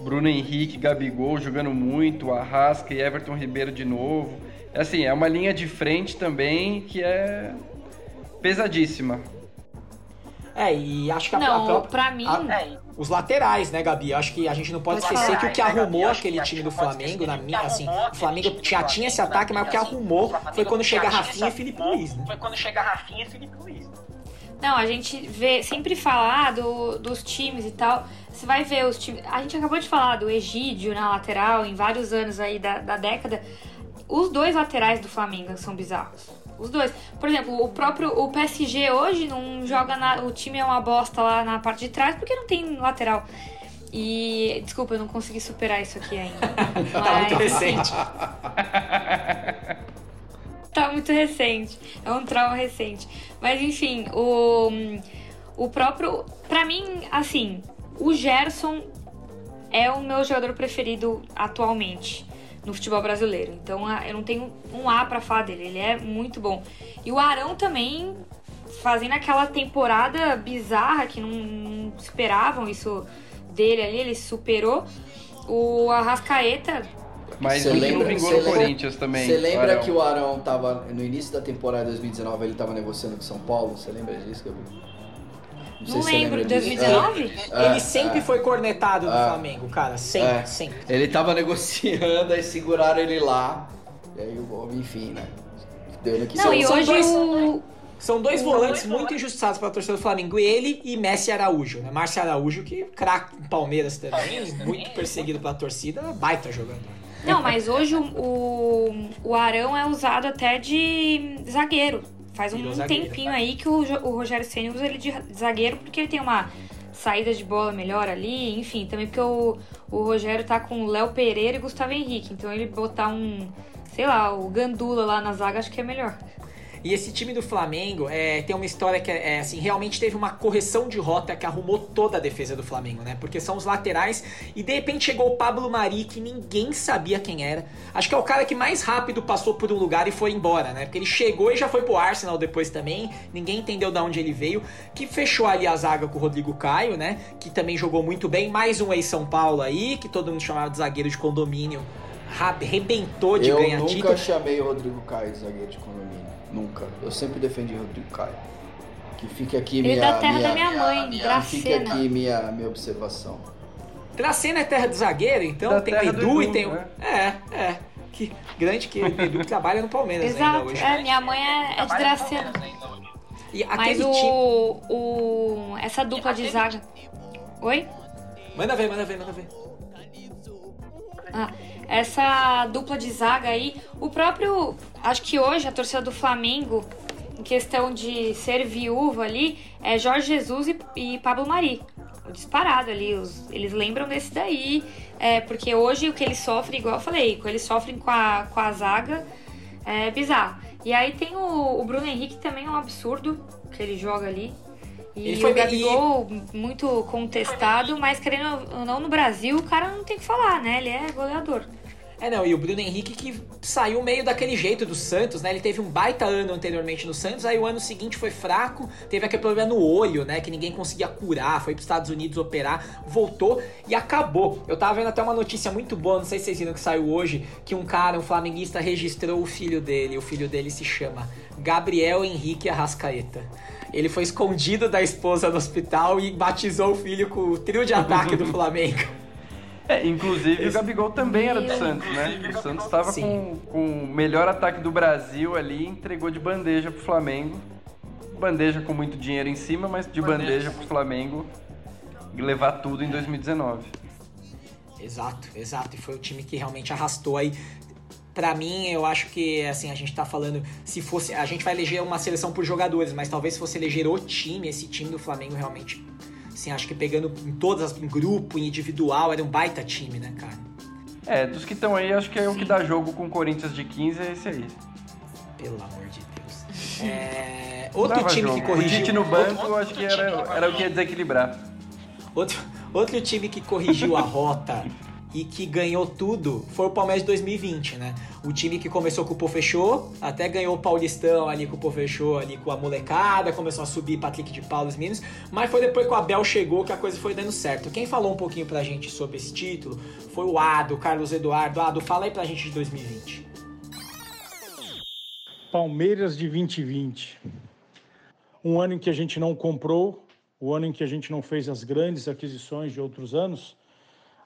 Bruno Henrique, Gabigol jogando muito, Arrasca e Everton Ribeiro de novo. É assim, é uma linha de frente também que é pesadíssima. É, e acho que a, não, a própria. Pra mim. A, é, os laterais, né, Gabi? Acho que a gente não pode esquecer que o que arrumou aquele time do Flamengo, na minha, assim, o Flamengo já tinha esse ataque, mas o que arrumou foi quando chega Rafinha e Felipe Luiz, né? Foi quando chega Rafinha e Felipe Luiz. Não, a gente vê sempre falar do, dos times e tal. Você vai ver os times. A gente acabou de falar do Egídio na lateral em vários anos aí da, da década. Os dois laterais do Flamengo são bizarros. Os dois. Por exemplo, o próprio o PSG hoje não joga na, o time é uma bosta lá na parte de trás porque não tem lateral. E desculpa, eu não consegui superar isso aqui ainda. tá muito recente. tá muito recente. É um trauma recente. Mas enfim, o o próprio, para mim, assim, o Gerson é o meu jogador preferido atualmente no futebol brasileiro. Então eu não tenho um A para falar dele, ele é muito bom. E o Arão também fazendo aquela temporada bizarra que não, não esperavam isso dele ali, ele superou. O Arrascaeta mas você lembra, não vingou no Corinthians também. Você lembra Arão. que o Arão tava no início da temporada de 2019, ele tava negociando com São Paulo? Você lembra disso, Gabriel? Não, não lembro, 2019? É, ele sempre é, foi cornetado do é, Flamengo, cara. Sempre, é. sempre. Ele tava negociando, aí seguraram ele lá. E aí, enfim, né? Deu que Não, e hoje dois, o... São dois volantes muito injustiçados para a torcida do Flamengo. Ele e Messi Araújo, né? Márcio Araújo, que craque em Palmeiras também, muito perseguido pela torcida, baita jogando. Não, mas hoje o, o, o Arão é usado até de zagueiro. Faz um, um tempinho aí que o, o Rogério Senna usa ele de zagueiro porque ele tem uma saída de bola melhor ali, enfim, também porque o, o Rogério tá com Léo Pereira e Gustavo Henrique, então ele botar um, sei lá, o Gandula lá na zaga acho que é melhor. E esse time do Flamengo é, tem uma história que é, é, assim, realmente teve uma correção de rota que arrumou toda a defesa do Flamengo, né? Porque são os laterais e de repente chegou o Pablo Mari, que ninguém sabia quem era. Acho que é o cara que mais rápido passou por um lugar e foi embora, né? Porque ele chegou e já foi pro Arsenal depois também, ninguém entendeu de onde ele veio, que fechou ali a zaga com o Rodrigo Caio, né? Que também jogou muito bem, mais um ex-São Paulo aí, que todo mundo chamava de zagueiro de condomínio, arrebentou de Eu ganhar título. Eu nunca chamei o Rodrigo Caio de zagueiro de condomínio. Nunca. Eu sempre defendi Rodrigo Caio. Que fique aqui Ele minha. é da terra minha, da minha mãe, minha, Dracena. Fique aqui minha, minha observação. Dracena é terra do zagueiro, então da tem o Edu, e tem. Né? É, é. Que grande que o Edu que trabalha no Palmeiras Exato. ainda hoje. É, minha mãe é, é de Dracena. E Mas o, tipo... o. Essa dupla de zaga. Oi? Manda ver, manda ver, manda ver. Ah, essa dupla de zaga aí, o próprio, acho que hoje a torcida do Flamengo, em questão de ser viúva ali, é Jorge Jesus e, e Pablo Mari. Disparado ali, os, eles lembram desse daí, é, porque hoje o que eles sofrem, igual eu falei, o que eles sofrem com a, com a zaga é bizarro. E aí tem o, o Bruno Henrique também é um absurdo que ele joga ali. E ele foi o Gabigol muito contestado, mas querendo ou não no Brasil, o cara não tem que falar, né? Ele é goleador. É, não, e o Bruno Henrique que saiu meio daquele jeito do Santos, né? Ele teve um baita ano anteriormente no Santos, aí o ano seguinte foi fraco, teve aquele problema no olho, né? Que ninguém conseguia curar, foi para os Estados Unidos operar, voltou e acabou. Eu tava vendo até uma notícia muito boa, não sei se vocês viram que saiu hoje, que um cara, um flamenguista, registrou o filho dele. O filho dele se chama Gabriel Henrique Arrascaeta. Ele foi escondido da esposa no hospital e batizou o filho com o trio de ataque do Flamengo. É, inclusive o Gabigol também era do Santos, né? O Santos estava com, com o melhor ataque do Brasil ali, entregou de bandeja pro Flamengo. Bandeja com muito dinheiro em cima, mas de bandeja, bandeja pro Flamengo levar tudo em 2019. Exato, exato. E foi o time que realmente arrastou aí. Pra mim, eu acho que, assim, a gente tá falando, se fosse. A gente vai eleger uma seleção por jogadores, mas talvez se fosse eleger o time, esse time do Flamengo realmente Assim, acho que pegando em todas, em grupo, em individual, era um baita time, né, cara? É, dos que estão aí, acho que é Sim. o que dá jogo com o Corinthians de 15 é esse aí. Pelo amor de Deus. É... Outro time jogo. que corrigiu... O Tite no banco, outro, acho que era, era o que ia desequilibrar. Outro, outro time que corrigiu a rota e que ganhou tudo foi o Palmeiras de 2020, né? O time que começou com o Pô Fechou, até ganhou o Paulistão ali com o Pô Fechou, ali com a molecada, começou a subir Patrick de Paulo, os meninos, mas foi depois que o Abel chegou que a coisa foi dando certo. Quem falou um pouquinho pra gente sobre esse título foi o Ado, Carlos Eduardo. Ado, fala aí pra gente de 2020. Palmeiras de 2020. Um ano em que a gente não comprou, o ano em que a gente não fez as grandes aquisições de outros anos,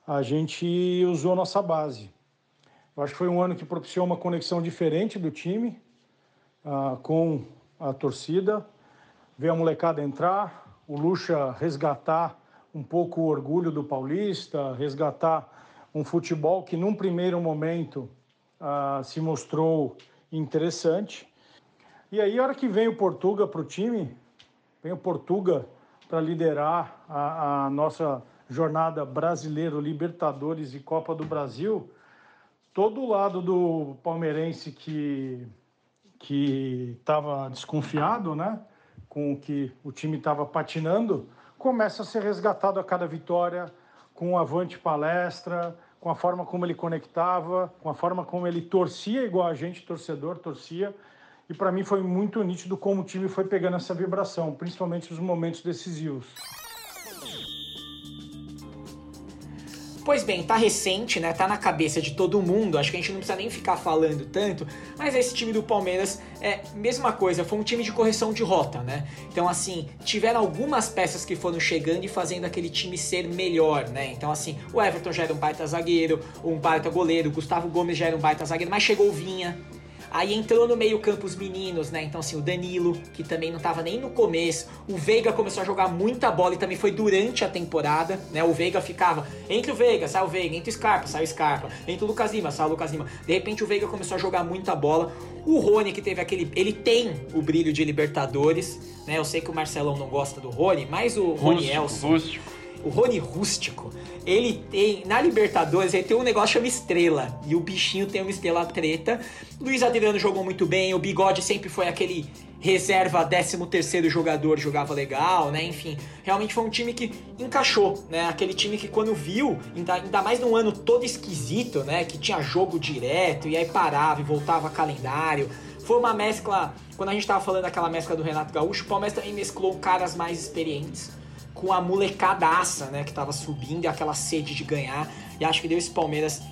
a gente usou nossa base. Eu acho que foi um ano que propiciou uma conexão diferente do time uh, com a torcida, ver a molecada entrar, o Lucha resgatar um pouco o orgulho do paulista, resgatar um futebol que num primeiro momento uh, se mostrou interessante. E aí, a hora que vem o Portuga para o time, vem o Portuga para liderar a, a nossa jornada brasileiro, Libertadores e Copa do Brasil, todo lado do palmeirense que que estava desconfiado, né, com o que o time estava patinando, começa a ser resgatado a cada vitória com o avante palestra, com a forma como ele conectava, com a forma como ele torcia igual a gente, torcedor, torcia. E para mim foi muito nítido como o time foi pegando essa vibração, principalmente nos momentos decisivos. Pois bem, tá recente, né? Tá na cabeça de todo mundo. Acho que a gente não precisa nem ficar falando tanto. Mas esse time do Palmeiras é mesma coisa, foi um time de correção de rota, né? Então, assim, tiveram algumas peças que foram chegando e fazendo aquele time ser melhor, né? Então, assim, o Everton já era um baita zagueiro, um baita goleiro, Gustavo Gomes já era um baita zagueiro, mas chegou o Vinha, Aí entrou no meio campo os meninos, né? Então, assim, o Danilo, que também não tava nem no começo. O Veiga começou a jogar muita bola e também foi durante a temporada, né? O Veiga ficava entre o Veiga, sai o Veiga, entre o Scarpa, sai o Scarpa, entre o Lucas Lima, sai o Lucas Lima. De repente o Veiga começou a jogar muita bola. O Rony, que teve aquele. Ele tem o brilho de Libertadores, né? Eu sei que o Marcelão não gosta do Rony, mas o Rony Elson. Rústico o Rony Rústico, ele tem, na Libertadores, ele tem um negócio chama estrela, e o bichinho tem uma estrela preta. Luiz Adriano jogou muito bem, o Bigode sempre foi aquele reserva 13 terceiro jogador, jogava legal, né? Enfim, realmente foi um time que encaixou, né? Aquele time que quando viu, ainda, ainda mais num ano todo esquisito, né? Que tinha jogo direto, e aí parava e voltava calendário. Foi uma mescla, quando a gente tava falando daquela mescla do Renato Gaúcho, o Palmeiras também mesclou caras mais experientes com a molecadaça, né, que tava subindo e aquela sede de ganhar. E acho que deu esse Palmeiras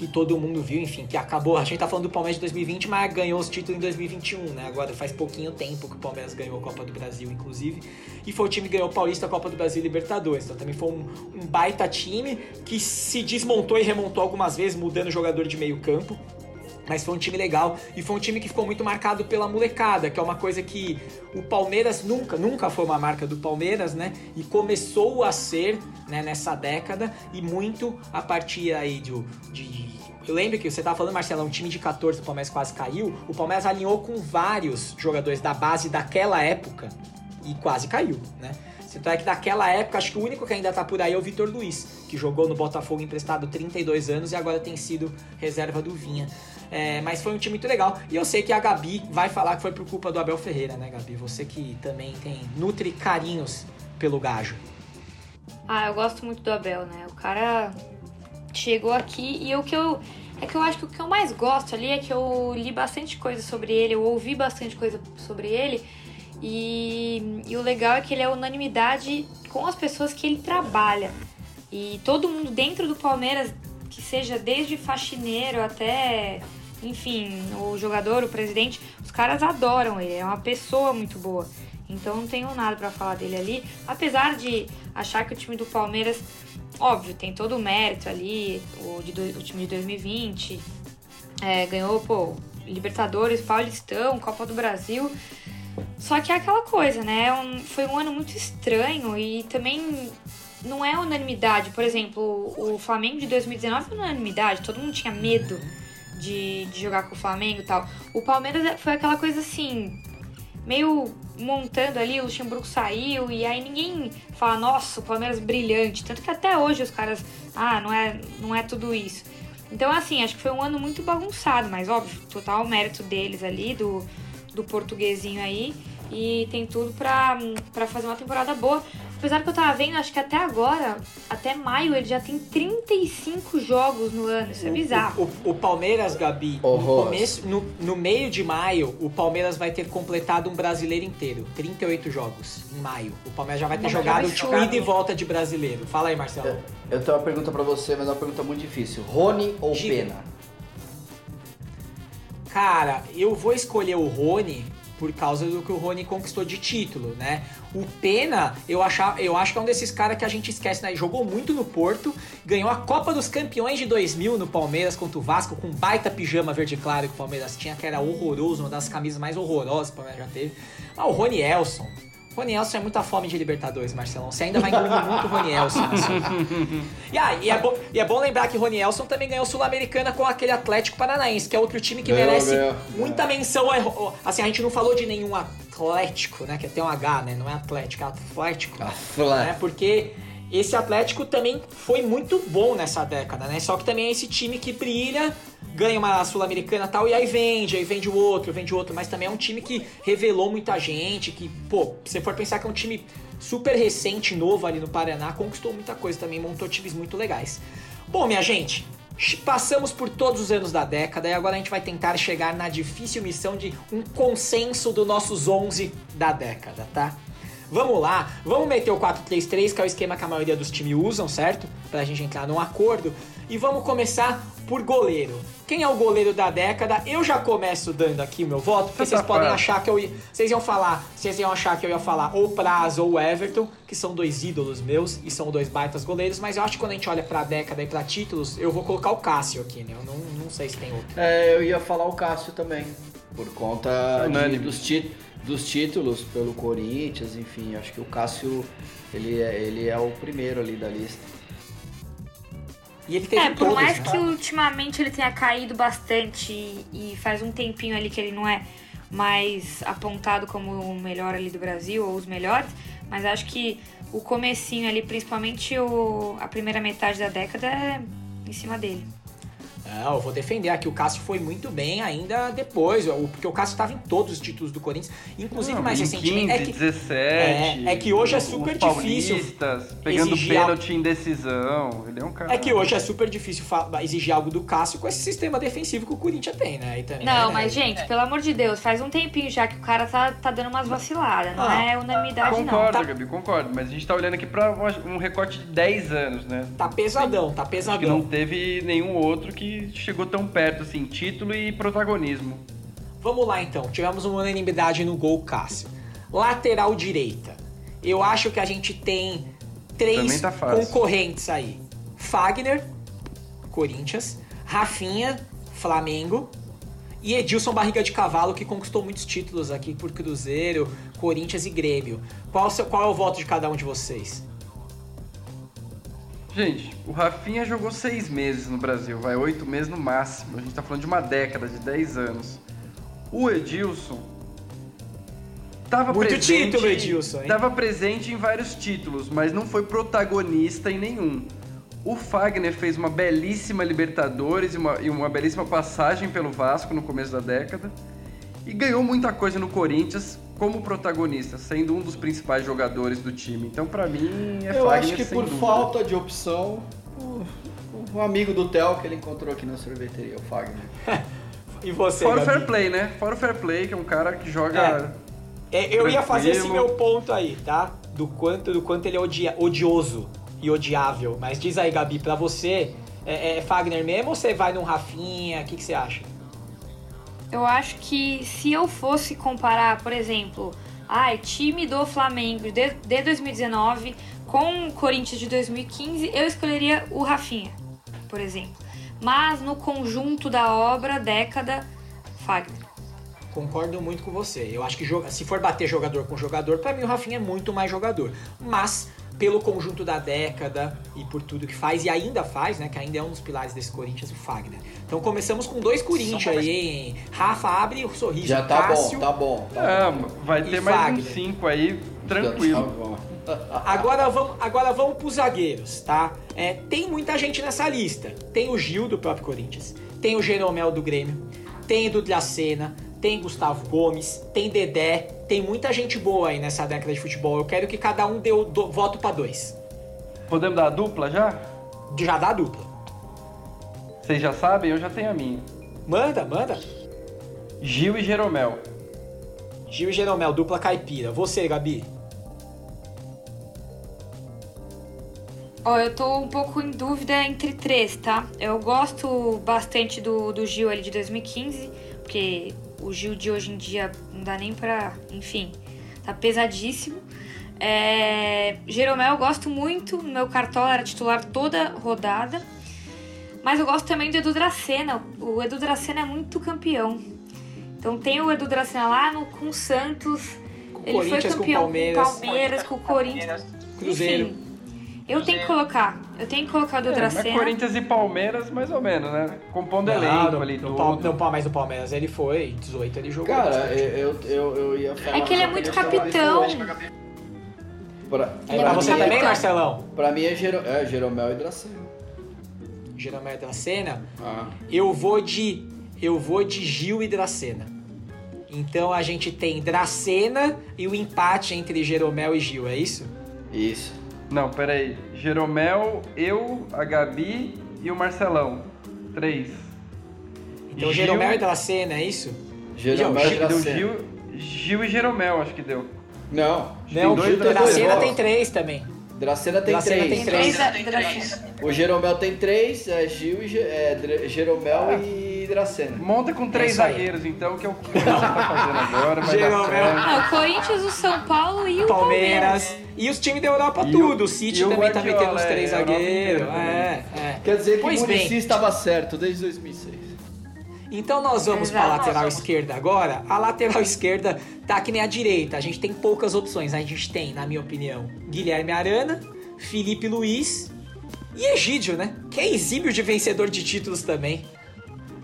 que todo mundo viu, enfim, que acabou. A gente tá falando do Palmeiras de 2020, mas ganhou os títulos em 2021, né? Agora faz pouquinho tempo que o Palmeiras ganhou a Copa do Brasil, inclusive. E foi o time que ganhou o Paulista, a Copa do Brasil e Libertadores. Então também foi um, um baita time que se desmontou e remontou algumas vezes, mudando jogador de meio campo. Mas foi um time legal e foi um time que ficou muito marcado pela molecada, que é uma coisa que o Palmeiras nunca, nunca foi uma marca do Palmeiras, né? E começou a ser né, nessa década e muito a partir aí de, eu lembro que você estava falando, Marcelo, um time de 14 o Palmeiras quase caiu. O Palmeiras alinhou com vários jogadores da base daquela época e quase caiu, né? Tanto é que daquela época, acho que o único que ainda tá por aí é o Vitor Luiz, que jogou no Botafogo emprestado 32 anos e agora tem sido reserva do Vinha. É, mas foi um time muito legal. E eu sei que a Gabi vai falar que foi por culpa do Abel Ferreira, né, Gabi? Você que também tem nutre carinhos pelo gajo. Ah, eu gosto muito do Abel, né? O cara chegou aqui e o que eu é que eu acho que o que eu mais gosto ali é que eu li bastante coisa sobre ele, eu ouvi bastante coisa sobre ele e, e o legal é que ele é unanimidade com as pessoas que ele trabalha. E todo mundo dentro do Palmeiras, que seja desde faxineiro até, enfim, o jogador, o presidente, os caras adoram ele, é uma pessoa muito boa. Então não tenho nada para falar dele ali, apesar de achar que o time do Palmeiras, óbvio, tem todo o mérito ali, o, de, o time de 2020, é, ganhou, pô, Libertadores, Paulistão, Copa do Brasil. Só que é aquela coisa, né? Um, foi um ano muito estranho e também não é unanimidade. Por exemplo, o Flamengo de 2019 foi unanimidade, todo mundo tinha medo de, de jogar com o Flamengo e tal. O Palmeiras é, foi aquela coisa assim, meio montando ali, o Luxemburgo saiu e aí ninguém fala, nossa, o Palmeiras brilhante. Tanto que até hoje os caras, ah, não é, não é tudo isso. Então, assim, acho que foi um ano muito bagunçado, mas óbvio, total mérito deles ali, do, do portuguesinho aí. E tem tudo pra, pra fazer uma temporada boa. Apesar que eu tava vendo, acho que até agora, até maio, ele já tem 35 jogos no ano. Isso é bizarro. O, o, o Palmeiras, Gabi, no, começo, no, no, meio de maio, o Palmeiras vai ter completado um brasileiro inteiro. 38 jogos em maio. O Palmeiras já vai ter Não, jogado o ida e volta de brasileiro. Fala aí, Marcelo. Eu, eu tenho uma pergunta para você, mas é uma pergunta muito difícil. Rony ou. Pena? Cara, eu vou escolher o Rony por causa do que o Rony conquistou de título, né? O Pena, eu, achar, eu acho que é um desses caras que a gente esquece, né? Jogou muito no Porto, ganhou a Copa dos Campeões de 2000 no Palmeiras contra o Vasco, com um baita pijama verde claro que o Palmeiras tinha, que era horroroso, uma das camisas mais horrorosas que o Palmeiras já teve. Ah, o Rony Elson, Rony Elson é muita fome de Libertadores, Marcelão. Você ainda vai engolir muito o Rony Elson. e, ah, e, é bom, e é bom lembrar que Rony Elson também ganhou Sul-Americana com aquele Atlético Paranaense, que é outro time que merece muita menção. Assim, a gente não falou de nenhum Atlético, né? Que tem um H, né? Não é Atlético, é Atlético. Atlético. Né? Porque esse Atlético também foi muito bom nessa década, né? Só que também é esse time que brilha ganha uma Sul-Americana tal, e aí vende, aí vende o outro, vende o outro, mas também é um time que revelou muita gente, que, pô, se você for pensar que é um time super recente, novo ali no Paraná, conquistou muita coisa também, montou times muito legais. Bom, minha gente, passamos por todos os anos da década e agora a gente vai tentar chegar na difícil missão de um consenso dos nossos 11 da década, tá? Vamos lá, vamos meter o 4-3-3, que é o esquema que a maioria dos times usam, certo? Pra gente entrar num acordo. E vamos começar por goleiro. Quem é o goleiro da década? Eu já começo dando aqui o meu voto, porque vocês podem achar que eu ia. Vocês iam falar. Vocês iam achar que eu ia falar ou Praz ou Everton, que são dois ídolos meus e são dois baitas goleiros, mas eu acho que quando a gente olha pra década e pra títulos, eu vou colocar o Cássio aqui, né? Eu não, não sei se tem outro. É, eu ia falar o Cássio também. Por conta de, dos títulos dos títulos pelo Corinthians, enfim, acho que o Cássio ele é, ele é o primeiro ali da lista. E ele teve é, por todos, mais né? que ultimamente ele tenha caído bastante e faz um tempinho ali que ele não é mais apontado como o melhor ali do Brasil ou os melhores, mas acho que o comecinho ali, principalmente o, a primeira metade da década, é em cima dele. Não, eu vou defender aqui. O Cássio foi muito bem ainda depois, porque o Cássio estava em todos os títulos do Corinthians, inclusive Não, mais recentemente. 15, é que, 17. É, é que hoje é super difícil. Pegando pênalti em decisão. Ele é um cara. É que hoje é super difícil exigir algo do Cássio com esse sistema defensivo que o Corinthians tem, né? Também, não, né? mas, gente, é. pelo amor de Deus, faz um tempinho já que o cara tá, tá dando umas vaciladas. Não ah, é unanimidade, concordo, não. Concordo, tá... Gabi, concordo. Mas a gente tá olhando aqui pra um recorte de 10 anos, né? Tá pesadão, tá pesadão. Acho que não teve nenhum outro que chegou tão perto assim, título e protagonismo. Vamos lá então, tivemos uma unanimidade no gol Cássio. Lateral direita. Eu acho que a gente tem três tá concorrentes aí. Fagner, Corinthians, Rafinha, Flamengo e Edilson Barriga de Cavalo, que conquistou muitos títulos aqui por Cruzeiro, Corinthians e Grêmio. Qual, qual é o voto de cada um de vocês? Gente, o Rafinha jogou seis meses no Brasil, vai oito meses no máximo. A gente tá falando de uma década, de dez anos. O Edilson tava Muito presente, título, Edilson, hein? Tava presente em vários títulos, mas não foi protagonista em nenhum. O Fagner fez uma belíssima Libertadores e uma, e uma belíssima passagem pelo Vasco no começo da década. E ganhou muita coisa no Corinthians, como protagonista, sendo um dos principais jogadores do time. Então, para mim, é Eu acho que por dúvida. falta de opção, o, o um amigo do Theo que ele encontrou aqui na sorveteria, o Fagner. E você, Fora o Gabi? fair play, né? Fora o fair play, que é um cara que joga. É, eu ia fazer esse meu ponto aí, tá? Do quanto, do quanto ele é odia- odioso e odiável. Mas diz aí, Gabi, pra você, é, é Fagner mesmo ou você vai num Rafinha? O que, que você acha? Eu acho que se eu fosse comparar, por exemplo, ai, time do Flamengo de, de 2019 com o Corinthians de 2015, eu escolheria o Rafinha, por exemplo. Mas no conjunto da obra, década, Fagner. Concordo muito com você. Eu acho que se for bater jogador com jogador, pra mim o Rafinha é muito mais jogador. Mas pelo conjunto da década e por tudo que faz e ainda faz, né, que ainda é um dos pilares desse Corinthians, o Fagner. Então começamos com dois Corinthians aí, hein? Rafa abre o sorriso. Já tá Cássio, bom, tá bom. Tá É, bom. vai E ter mais Fagner? uns 5 aí, Tá tranquilo. bom. Agora vamos, agora vamos pros zagueiros, tá? É, tem muita gente nessa lista. Tem o Gil do próprio Corinthians, tem o Jeromel do Grêmio, tem o do Dracena, tem Gustavo Gomes, tem Dedé, tem muita gente boa aí nessa década de futebol. Eu quero que cada um dê o do- voto pra dois. Podemos dar a dupla já? Já dá a dupla. Vocês já sabem? Eu já tenho a minha. Manda, manda. Gil e Jeromel. Gil e Jeromel, dupla caipira. Você, Gabi. Ó, eu tô um pouco em dúvida entre três, tá? Eu gosto bastante do, do Gil ali de 2015, porque o Gil de hoje em dia não dá nem pra. Enfim, tá pesadíssimo. É, Jeromel eu gosto muito, meu cartola era titular toda rodada. Mas eu gosto também do Edu Dracena. O Edu Dracena é muito campeão. Então tem o Edu Dracena lá no, com o Santos. Ele Corinthians, foi com campeão Palmeiras. com o Palmeiras, com o Corinthians. Cruzeiro. Enfim, eu tenho que colocar. Eu tenho que colocar o É, mas Dracena. Corinthians e Palmeiras, mais ou menos, né? Compondo elenco ali, no, tudo. Pal- não, mas o Palmeiras ele foi, 18 ele jogou. Cara, eu, eu, eu ia falar. É que ele é muito capitão. Pra, Aí pra você mim- também, Marcelão? Pra mim é, Gero, é Jeromel e Dracena. Jeromel e Dracena? Ah. Eu vou de. Eu vou de Gil e Dracena. Então a gente tem Dracena e o empate entre Jeromel e Gil, é isso? Isso. Não, peraí. Jeromel, eu, a Gabi e o Marcelão. Três. Então Gil- Jeromel e Dracena, é isso? Jeromel Gil, e deu Dracena. Gil, Gil e Jeromel, acho que deu. Não. Não, dois Dracena Dracena. tem três também. Dracena tem Dracena três. tem três. Três. O Jeromel tem três, é Gil e é, Jeromel e Dracena. Monta com três isso aí. zagueiros, então, que é o que você tá fazendo agora, Jeromel. Não, o Corinthians, o São Paulo e o Palmeiras. Palmeiras. E os times da Europa, E tudo. O City e o também tá metendo os três é, zagueiros. É, é. Quer dizer que Pois o bem. Muricy estava certo desde 2006. Então nós vamos para a lateral esquerda agora. A lateral esquerda tá que nem a direita. A gente tem poucas opções. A gente tem, na minha opinião, Guilherme Arana, Felipe Luiz e Egídio, né? Que é exímio de vencedor de títulos também.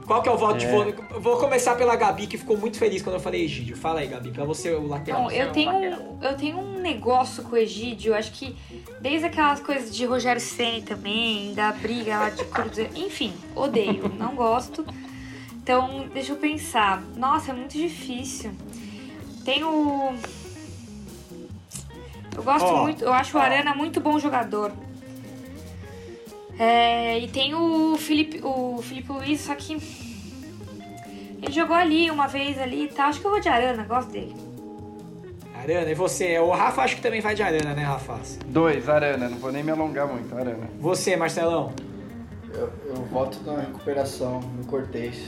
Qual que é o voto de É. voto? Vou começar pela Gabi, que ficou muito feliz quando eu falei Egídio. Fala aí, Gabi, pra você o lateral. Não, eu tenho, um- eu tenho um negócio com o Egídio, acho que desde aquelas coisas de Rogério Ceni também, da briga lá de Cruzeiro, enfim, odeio, não gosto. Então, deixa eu pensar. Nossa, é muito difícil. Tem o. Eu gosto Ó, muito, eu acho o Arana muito bom jogador. É, e tem o Felipe, o Felipe Luiz, só que ele jogou ali uma vez ali e tal. Acho que eu vou de Arana, gosto dele. Arana, e você? O Rafa acho que também vai de Arana, né, Rafa? Dois, Arana, não vou nem me alongar muito, Arana. Você, Marcelão? Eu, eu voto na recuperação, no Cortez.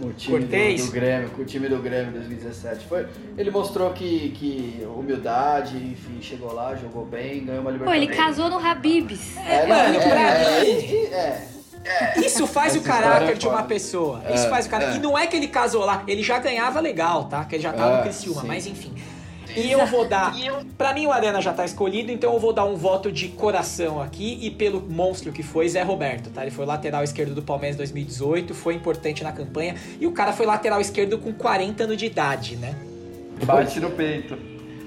Com o time do, Cortez? do Grêmio, com o time do Grêmio 2017. Foi, ele mostrou que, que humildade, enfim, chegou lá, jogou bem, ganhou uma Pô, Libertadores. ele casou no Habibs. É, Mano, é, pra é, mim- é, é. Isso faz Essa o caráter é de uma pessoa. Isso É, faz o caráter. é. E não é que ele casou lá, ele já ganhava legal, tá? Que ele já tava É, no Criciúma, sim. mas enfim. E eu vou dar. Pra mim o Arana já tá escolhido, então eu vou dar um voto de coração aqui e pelo monstro que foi Zé Roberto, tá? Ele foi lateral esquerdo do Palmeiras em 2018, foi importante na campanha e o cara foi lateral esquerdo com 40 anos de idade, né? Bate no peito.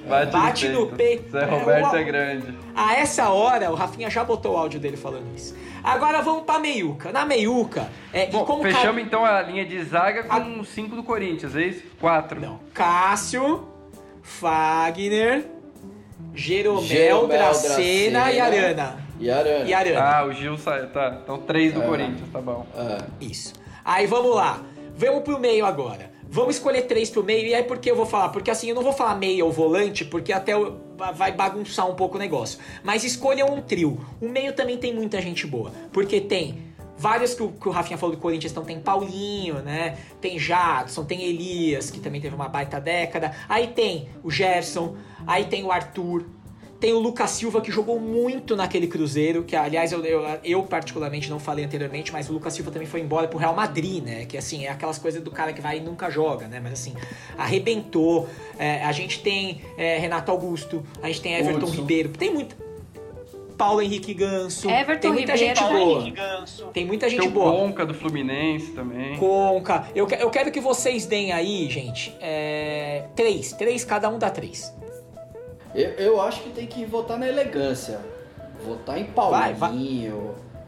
Bate, Bate no no peito. Zé É, Roberto o- é grande. A essa hora, o Rafinha já botou o áudio dele falando isso. Agora vamos pra meiuca. Na meiuca, é, e Bom, como fechamos então a linha de zaga com cinco do Corinthians, é isso? Quatro. Não. Cássio, Fagner, Jeromel, Jeromel, Dracena Dracena. e Arana. E Arana. E Arana. Ah, o Gil sai. Tá. Então três do É. Corinthians, tá bom. Isso. Aí vamos lá. Vamos pro meio agora. Vamos escolher três pro meio. E aí por que eu vou falar? Porque assim, eu não vou falar meia ou volante, porque até eu- vai bagunçar um pouco o negócio. Mas escolha um trio. O meio também tem muita gente boa. Porque tem vários que o, que o Rafinha falou do Corinthians, então tem Paulinho, né? Tem Jadson, tem Elias, que também teve uma baita década. Aí tem o Gerson, aí tem o Arthur. Tem o Lucas Silva, que jogou muito naquele Cruzeiro, que aliás eu, eu, eu particularmente não falei anteriormente, mas o Lucas Silva também foi embora pro Real Madrid, né? Que assim, é aquelas coisas do cara que vai e nunca joga, né? Mas assim, arrebentou. É, a gente tem é, Renato Augusto, a gente tem Everton Hudson. Ribeiro, tem muito. Paulo Henrique Ganso. Everton tem muita Ribeiro. gente Paulo boa. Henrique Tem muita Tem gente o boa. Conca do Fluminense também. Conca. Eu, eu quero que vocês deem aí, gente, é, três. Três, cada um dá três. Eu, eu acho que tem que votar na elegância. Votar em Vai, vai.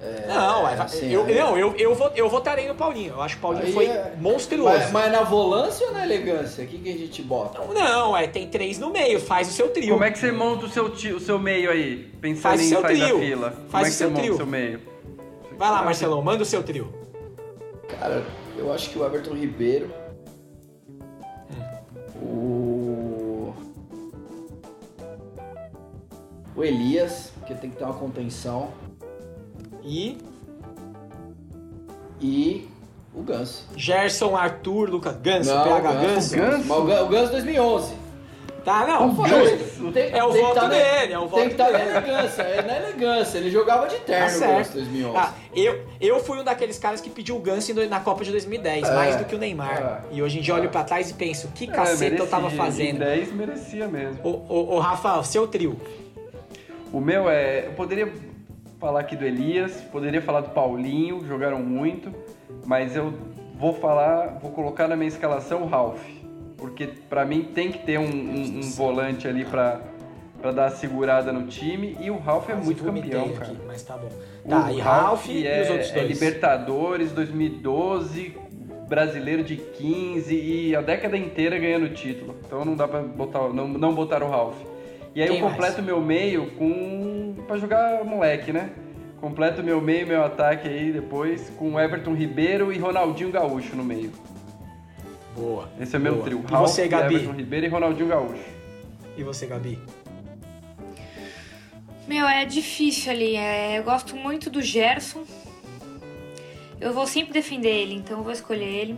É, Não, assim, eu, não eu, eu, eu votarei no Paulinho. Eu acho que o Paulinho aí foi é- monstruoso. Mas, mas na volância ou na elegância? O que, que a gente bota? Não, é, tem três no meio, faz o seu trio. Como é que você monta o seu, o seu meio aí? Pensando Faz em seu sair trio. da fila. Faz Como é o que seu você monta trio. o seu meio? Vai lá, Marcelão, manda o seu trio. Cara, eu acho que o Everton Ribeiro. O. O Elias, que tem que ter uma contenção. E. E. O Ganso. Gerson, Arthur, Lucas Ganso, Não, PH o Ganso. Mas o Gan- o Ganso 2011. Tá, não, Como justo. Tem- É o tem que voto tá na- dele, é o voto Tem que estar na dele. elegância, é na elegância. Ele jogava de Tá terno o certo. Ganso 2011. Ah, eu, eu fui um daqueles caras que pediu o Ganso na Copa de 2010, É, mais do que o Neymar. é. E hoje em dia eu olho pra trás e penso, que É, caceta eu tava merecia. fazendo. Em 10 merecia mesmo. Ô, ô, ô, Rafa, seu trio. O meu é. Eu poderia falar aqui do Elias, poderia falar do Paulinho, jogaram muito, mas eu vou falar, vou colocar na minha escalação o Ralph. Porque pra mim tem que ter um, um- um volante ali pra, pra dar a segurada no time. E o Ralph é muito campeão, aqui, cara. Mas tá bom. O Tá, e Ralph e é, os outros é dois? Libertadores 2012, brasileiro de 15 e a década inteira ganhando título. Então não dá pra botar, não, não botar o Ralph. E aí Quem eu completo meu meio com. pra jogar moleque, né? Completo meu meio, meu ataque aí depois com Everton Ribeiro e Ronaldinho Gaúcho no meio. Boa. Esse é meu Boa. trio. E Ralph, você, Gabi? Everton Ribeiro e Ronaldinho Gaúcho. E você, Gabi? Meu, é difícil ali. é, eu gosto muito do Gerson. Eu vou sempre defender ele, então eu vou escolher ele.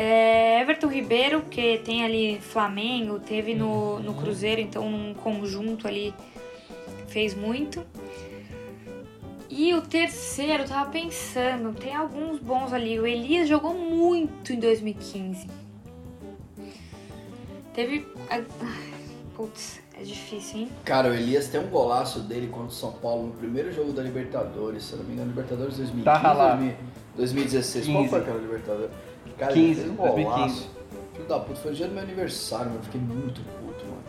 É, Everton Ribeiro, que tem ali Flamengo, teve no, no Cruzeiro, então num conjunto ali fez muito. E o terceiro, eu tava pensando, tem alguns bons ali. O Elias jogou muito em 2015. Teve. Putz, é difícil, hein? Cara, o Elias tem um golaço dele contra o São Paulo no primeiro jogo da Libertadores, se eu não me engano, Libertadores 2015, Tá lá. 2000 2016. Qual 15. foi aquela Libertadores? Cara, 15, ele fez um 2015. golaço. Filho da puta, foi no dia do meu aniversário, mano. Eu fiquei muito puto, mano.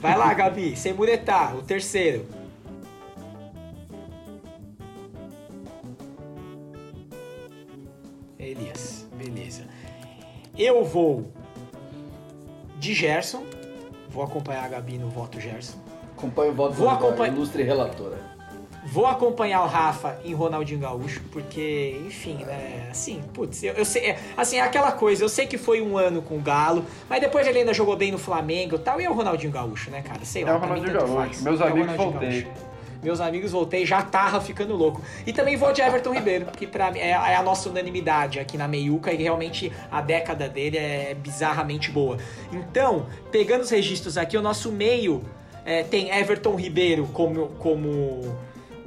Vai lá, Gabi, sem muretar, o terceiro. Elias, beleza. Eu vou de Gerson. Vou acompanhar a Gabi no voto Gerson. Acompanha o voto Vou da acompanhar- ilustre relatora. Vou acompanhar o Rafa em Ronaldinho Gaúcho, porque, enfim, né, assim, putz, eu, eu sei, é, assim, é aquela coisa, eu sei que foi um ano com o Galo, mas depois ele ainda jogou bem no Flamengo e tal, e é o Ronaldinho Gaúcho, né, cara, sei É lá, o pra mim Ronaldinho Gaúcho. faz. Meus É o amigos voltei. Gaúcho. Meus amigos voltei, já tava ficando louco. E também vou de Everton Ribeiro, que pra mim é, é a nossa unanimidade aqui na meiuca e realmente a década dele é bizarramente boa. Então, pegando os registros aqui, o nosso meio é, tem Everton Ribeiro como, como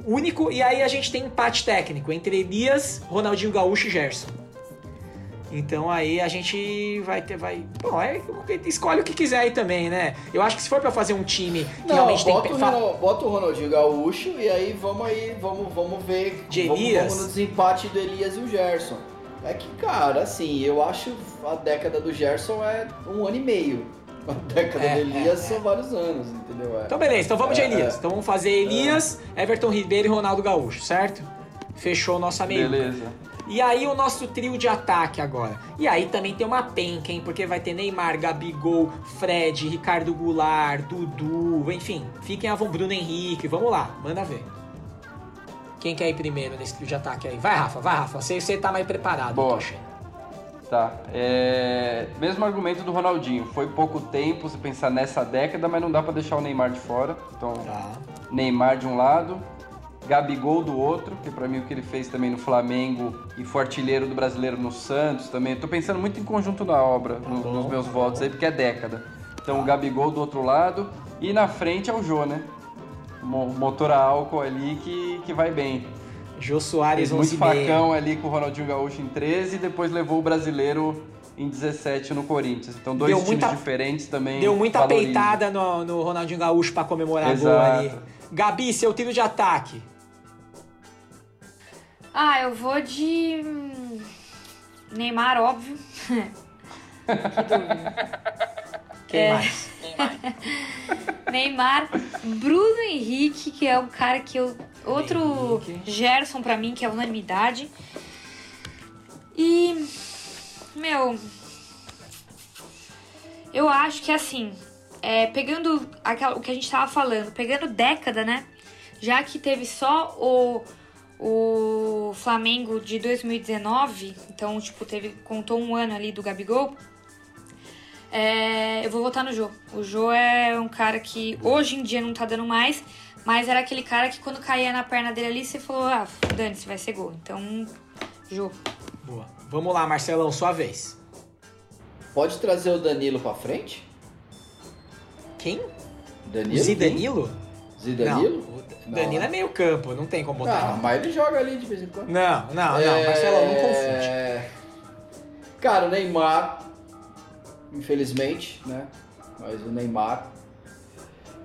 único, e aí a gente tem empate técnico entre Elias, Ronaldinho Gaúcho e Gerson. Então aí a gente vai ter. Vai, bom, é, escolhe o que quiser aí também, né? Eu acho que se for pra fazer um time que Não, realmente tem. bota, o Ronald- bota o Ronaldinho Gaúcho e aí vamos aí, vamos, vamos ver. De vamos, Elias? vamos no desempate do Elias e o Gerson. É que, cara, assim, eu acho a década do Gerson é um ano e meio. A década É, do Elias é, são vários anos, entendeu? É. Então beleza, então vamos de É, Elias. é. Então vamos fazer Elias, Everton Ribeiro e Ronaldo Gaúcho, certo? Fechou nossa meio. Beleza. E aí o nosso trio de ataque agora. E aí também tem uma penca, hein? Porque vai ter Neymar, Gabigol, Fred, Ricardo Goulart, Dudu, enfim. Fiquem vontade, Bruno Henrique. Vamos lá, manda ver. Quem quer ir primeiro nesse trio de ataque aí? Vai, Rafa, vai, Rafa. Você, você tá mais preparado, Boa. tô achando. Tá. É... Mesmo argumento do Ronaldinho. Foi pouco tempo se pensar nessa década, mas não dá pra deixar o Neymar de fora. Então, Tá. Neymar de um lado, Gabigol do outro, que pra mim o que ele fez também no Flamengo e foi artilheiro do brasileiro no Santos também. Eu tô pensando muito em conjunto na obra, no- bom, nos meus tá votos aí, porque é década. Então o Gabigol do outro lado e na frente é o Jô, né? Mo- Motor a álcool ali que, que vai bem. Jô Soares, Fez muito 11 e meia. facão ali com o Ronaldinho Gaúcho em 13 e depois levou o brasileiro em 17 no Corinthians. Então dois Deu times muita- diferentes também. Deu muita valorizam. peitada no, no Ronaldinho Gaúcho pra comemorar a gol Exato. ali. Gabi, seu tiro de ataque. Ah, eu vou de. hum, Neymar, óbvio. que dúvida. Quem É. mais? Neymar, Bruno Henrique, que é um cara que eu. Outro. Gerson pra mim, que é unanimidade. E. Meu. Eu acho que assim. é, pegando aquela, o que a gente tava falando, pegando década, né? Já que teve só o. O Flamengo de 2019, então, tipo, teve, contou um ano ali do Gabigol. É, eu vou votar no Jô. O Jô é um cara que hoje em dia não tá dando mais, mas era aquele cara que quando caía na perna dele ali, você falou, ah, dane-se, vai ser gol. Então, Jô. Boa. Vamos lá, Marcelão, sua vez. Pode trazer o Danilo pra frente? Quem? Danilo? Zidanilo? Zidanilo? Não, o Danilo é meio campo, não tem como botar. Ah, mas ele joga ali de vez em quando. Não, não, não, É, Marcelão, não confunde. Cara, o Neymar, infelizmente, né? Mas o Neymar.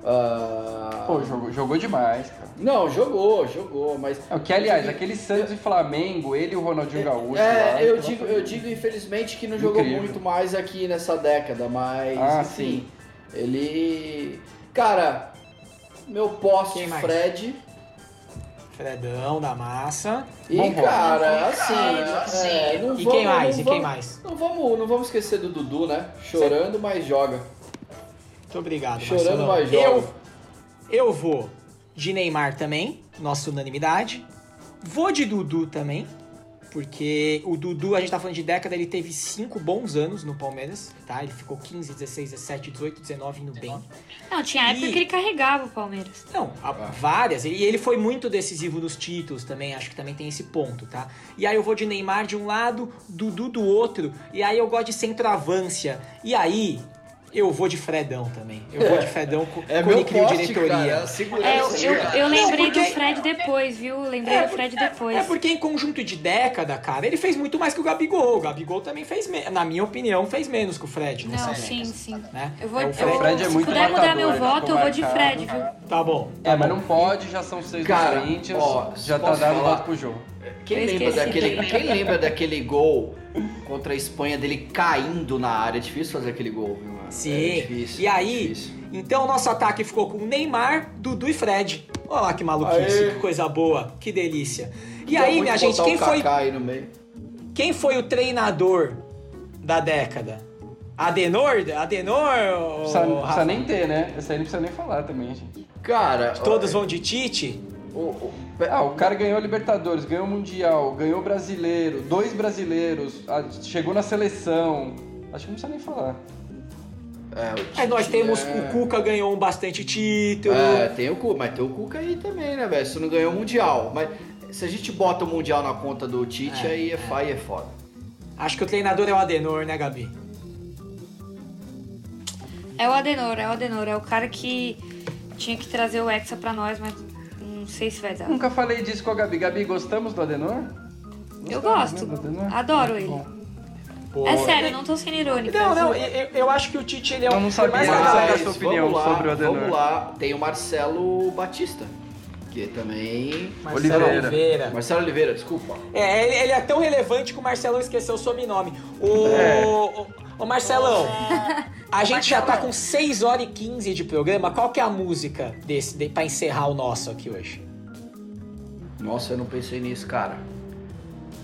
Ah, Pô, jogou, jogou demais, cara. Não, jogou, jogou, mas. É, o que, aliás, aquele Santos e Flamengo, ele e o Ronaldinho Gaúcho. lá, É, eu aquela digo, foi- eu digo infelizmente que não jogou Incrível. muito mais aqui nessa década, mas Ah, enfim, ele. Cara, meu poste? Fred. Fredão da massa. E Bom cara, assim, é, não E vamos- quem mais? E quem mais? Não vamos, não vamos esquecer do Dudu, né? Chorando, mas joga. Muito obrigado, Chorando, joga. Eu, eu vou de Neymar também, nossa unanimidade. Vou de Dudu também, porque o Dudu, a gente tá falando de década, ele teve cinco bons anos no Palmeiras, tá? Ele ficou 15, 16, 17, 18, 19 indo bem. Não, tinha época E- que ele carregava o Palmeiras. Não, há várias. E ele foi muito decisivo nos títulos também, acho que também tem esse ponto, tá? E aí eu vou de Neymar de um lado, Dudu do outro, e aí eu gosto de centroavância. E aí eu vou de Fredão também. Eu vou de Fredão com, É com meu poste, diretoria. cara, segurança. É, eu, eu, eu Não, lembrei porque- do Fred depois, viu? Lembrei É, do Fred depois. É porque em conjunto de década, cara, ele fez muito mais que o Gabigol. O Gabigol também fez, me- na minha opinião, fez menos que o Fred. Não, nessa sim, sim. Né? Eu vou, É, o eu Fred- é se muito puder mudar meu ele voto, eu vou de. Fred, viu? Tá bom. É, mas não pode, já são seis Cara, do Corinthians, já tá posso dado o falar? voto pro jogo. Quem lembra, daquele, quem lembra daquele gol contra a Espanha dele caindo na área? É difícil fazer aquele gol, viu? Sim. É difícil, e aí, difícil. então o nosso ataque ficou com Neymar, Dudu e Fred. Olha lá que maluquice, Aê. que coisa boa, que delícia. E Queria aí, minha gente, quem foi, Kaká aí no meio. quem foi o treinador da década? Adenor? Adenor? Não ou precisa, precisa nem ter, né? Essa aí não precisa nem falar também, gente. Cara, Todos vão de Tite? o, o, Ah, o cara ganhou a Libertadores, ganhou o Mundial, ganhou o Brasileiro, dois brasileiros, chegou na seleção. Acho que não precisa nem falar. É, nós temos é- o Cuca ganhou um bastante título. É, tem o Cuca, mas tem o Cuca aí também, né, velho? Se não ganhou o Mundial. Mas se a gente bota o Mundial na conta do Tite, É, aí é, aí é foda. Acho que o treinador é o Adenor, né, Gabi? É o Adenor, é o Adenor. É o cara que tinha que trazer o Hexa pra nós, mas não sei se vai dar. Nunca falei disso com a Gabi. Gabi, gostamos do Adenor? Eu Gostamos, gosto. né, Adenor? Adoro ele. Bom. Pô. É sério, não tô sendo irônica. Não, não, eu, eu acho que o Tite ele é Eu um não sabia. mais qual é a sua opinião vamos lá, sobre o Adenor? Vamos lá, tem o Marcelo Batista, que também... Marcelo Oliveira. Oliveira. Marcelo Oliveira, desculpa. É, ele, ele é tão relevante que o Marcelão esqueceu o sobrenome. O, É. o, o Marcelão, a gente já tá com 6 horas e 15 de programa. Qual que é a música desse, de, pra encerrar o nosso aqui hoje? Nossa, eu não pensei nisso, cara.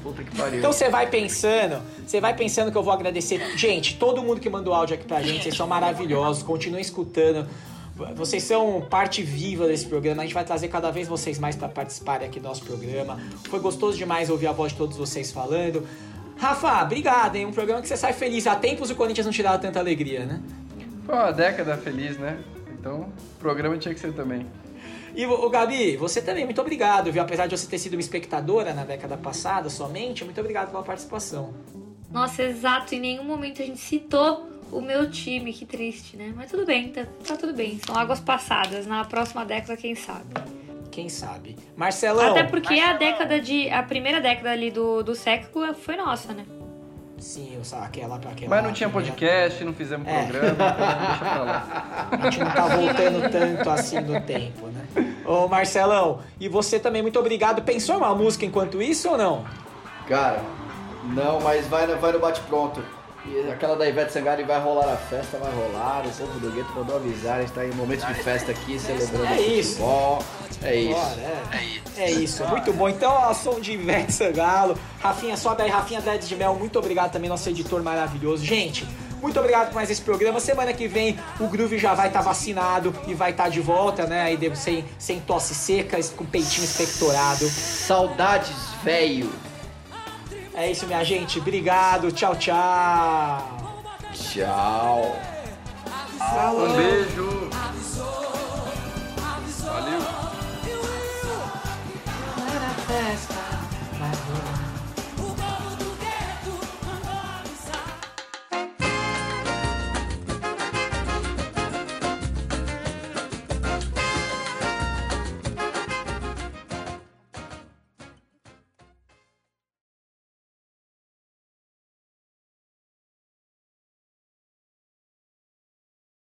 Puta que pariu. Então você vai pensando, você vai pensando que eu vou agradecer. Gente, todo mundo que mandou áudio aqui pra gente, vocês são maravilhosos, continuem escutando. Vocês são parte viva desse programa. A gente vai trazer cada vez vocês mais para participarem aqui do nosso programa. Foi gostoso demais ouvir a voz de todos vocês falando. Rafa, obrigado, hein? Um programa que você sai feliz. Há tempos o Corinthians não te dava tanta alegria, né? Foi uma década feliz, né? Então, o programa tinha que ser também. E o Gabi, você também, muito obrigado, viu? Apesar de você ter sido uma espectadora na década passada somente, muito obrigado pela participação. Nossa, exato. Em nenhum momento a gente citou o meu time, que triste, né? Mas tudo bem, tá, tá tudo bem. São águas passadas. Na próxima década, quem sabe? Quem sabe? Marcelão. Até porque Marcelão. a década de. A primeira década ali do, do século foi nossa, né? Sim, eu sabe, aquela, aquela. Mas não tinha podcast, não fizemos É. programa, então deixa pra lá. A gente não tá voltando tanto assim no tempo, né? Ô Marcelão, e você também, muito obrigado. Pensou em uma música enquanto isso ou não? Cara, não, mas vai, no- vai no bate-pronto. E aquela da Ivete Sangalo vai rolar a festa, vai rolar. O povo do gueto mandou avisar, a gente tá em momento de festa aqui, celebrando É isso. futebol. É isso. Bora, é. É isso, muito bom. Então, ó, som de Ivete Sangalo. Rafinha, sobe aí, Rafinha Dread de Mel. Muito obrigado também, nosso editor maravilhoso. Gente, muito obrigado por mais esse programa. Semana que vem o Groove já vai estar vacinado e vai estar de volta, né? Aí sem, sem tosse seca, com peitinho expectorado. Saudades, velho. É isso, minha gente. Obrigado. Tchau, tchau. Tchau. Falou. Um beijo. fast.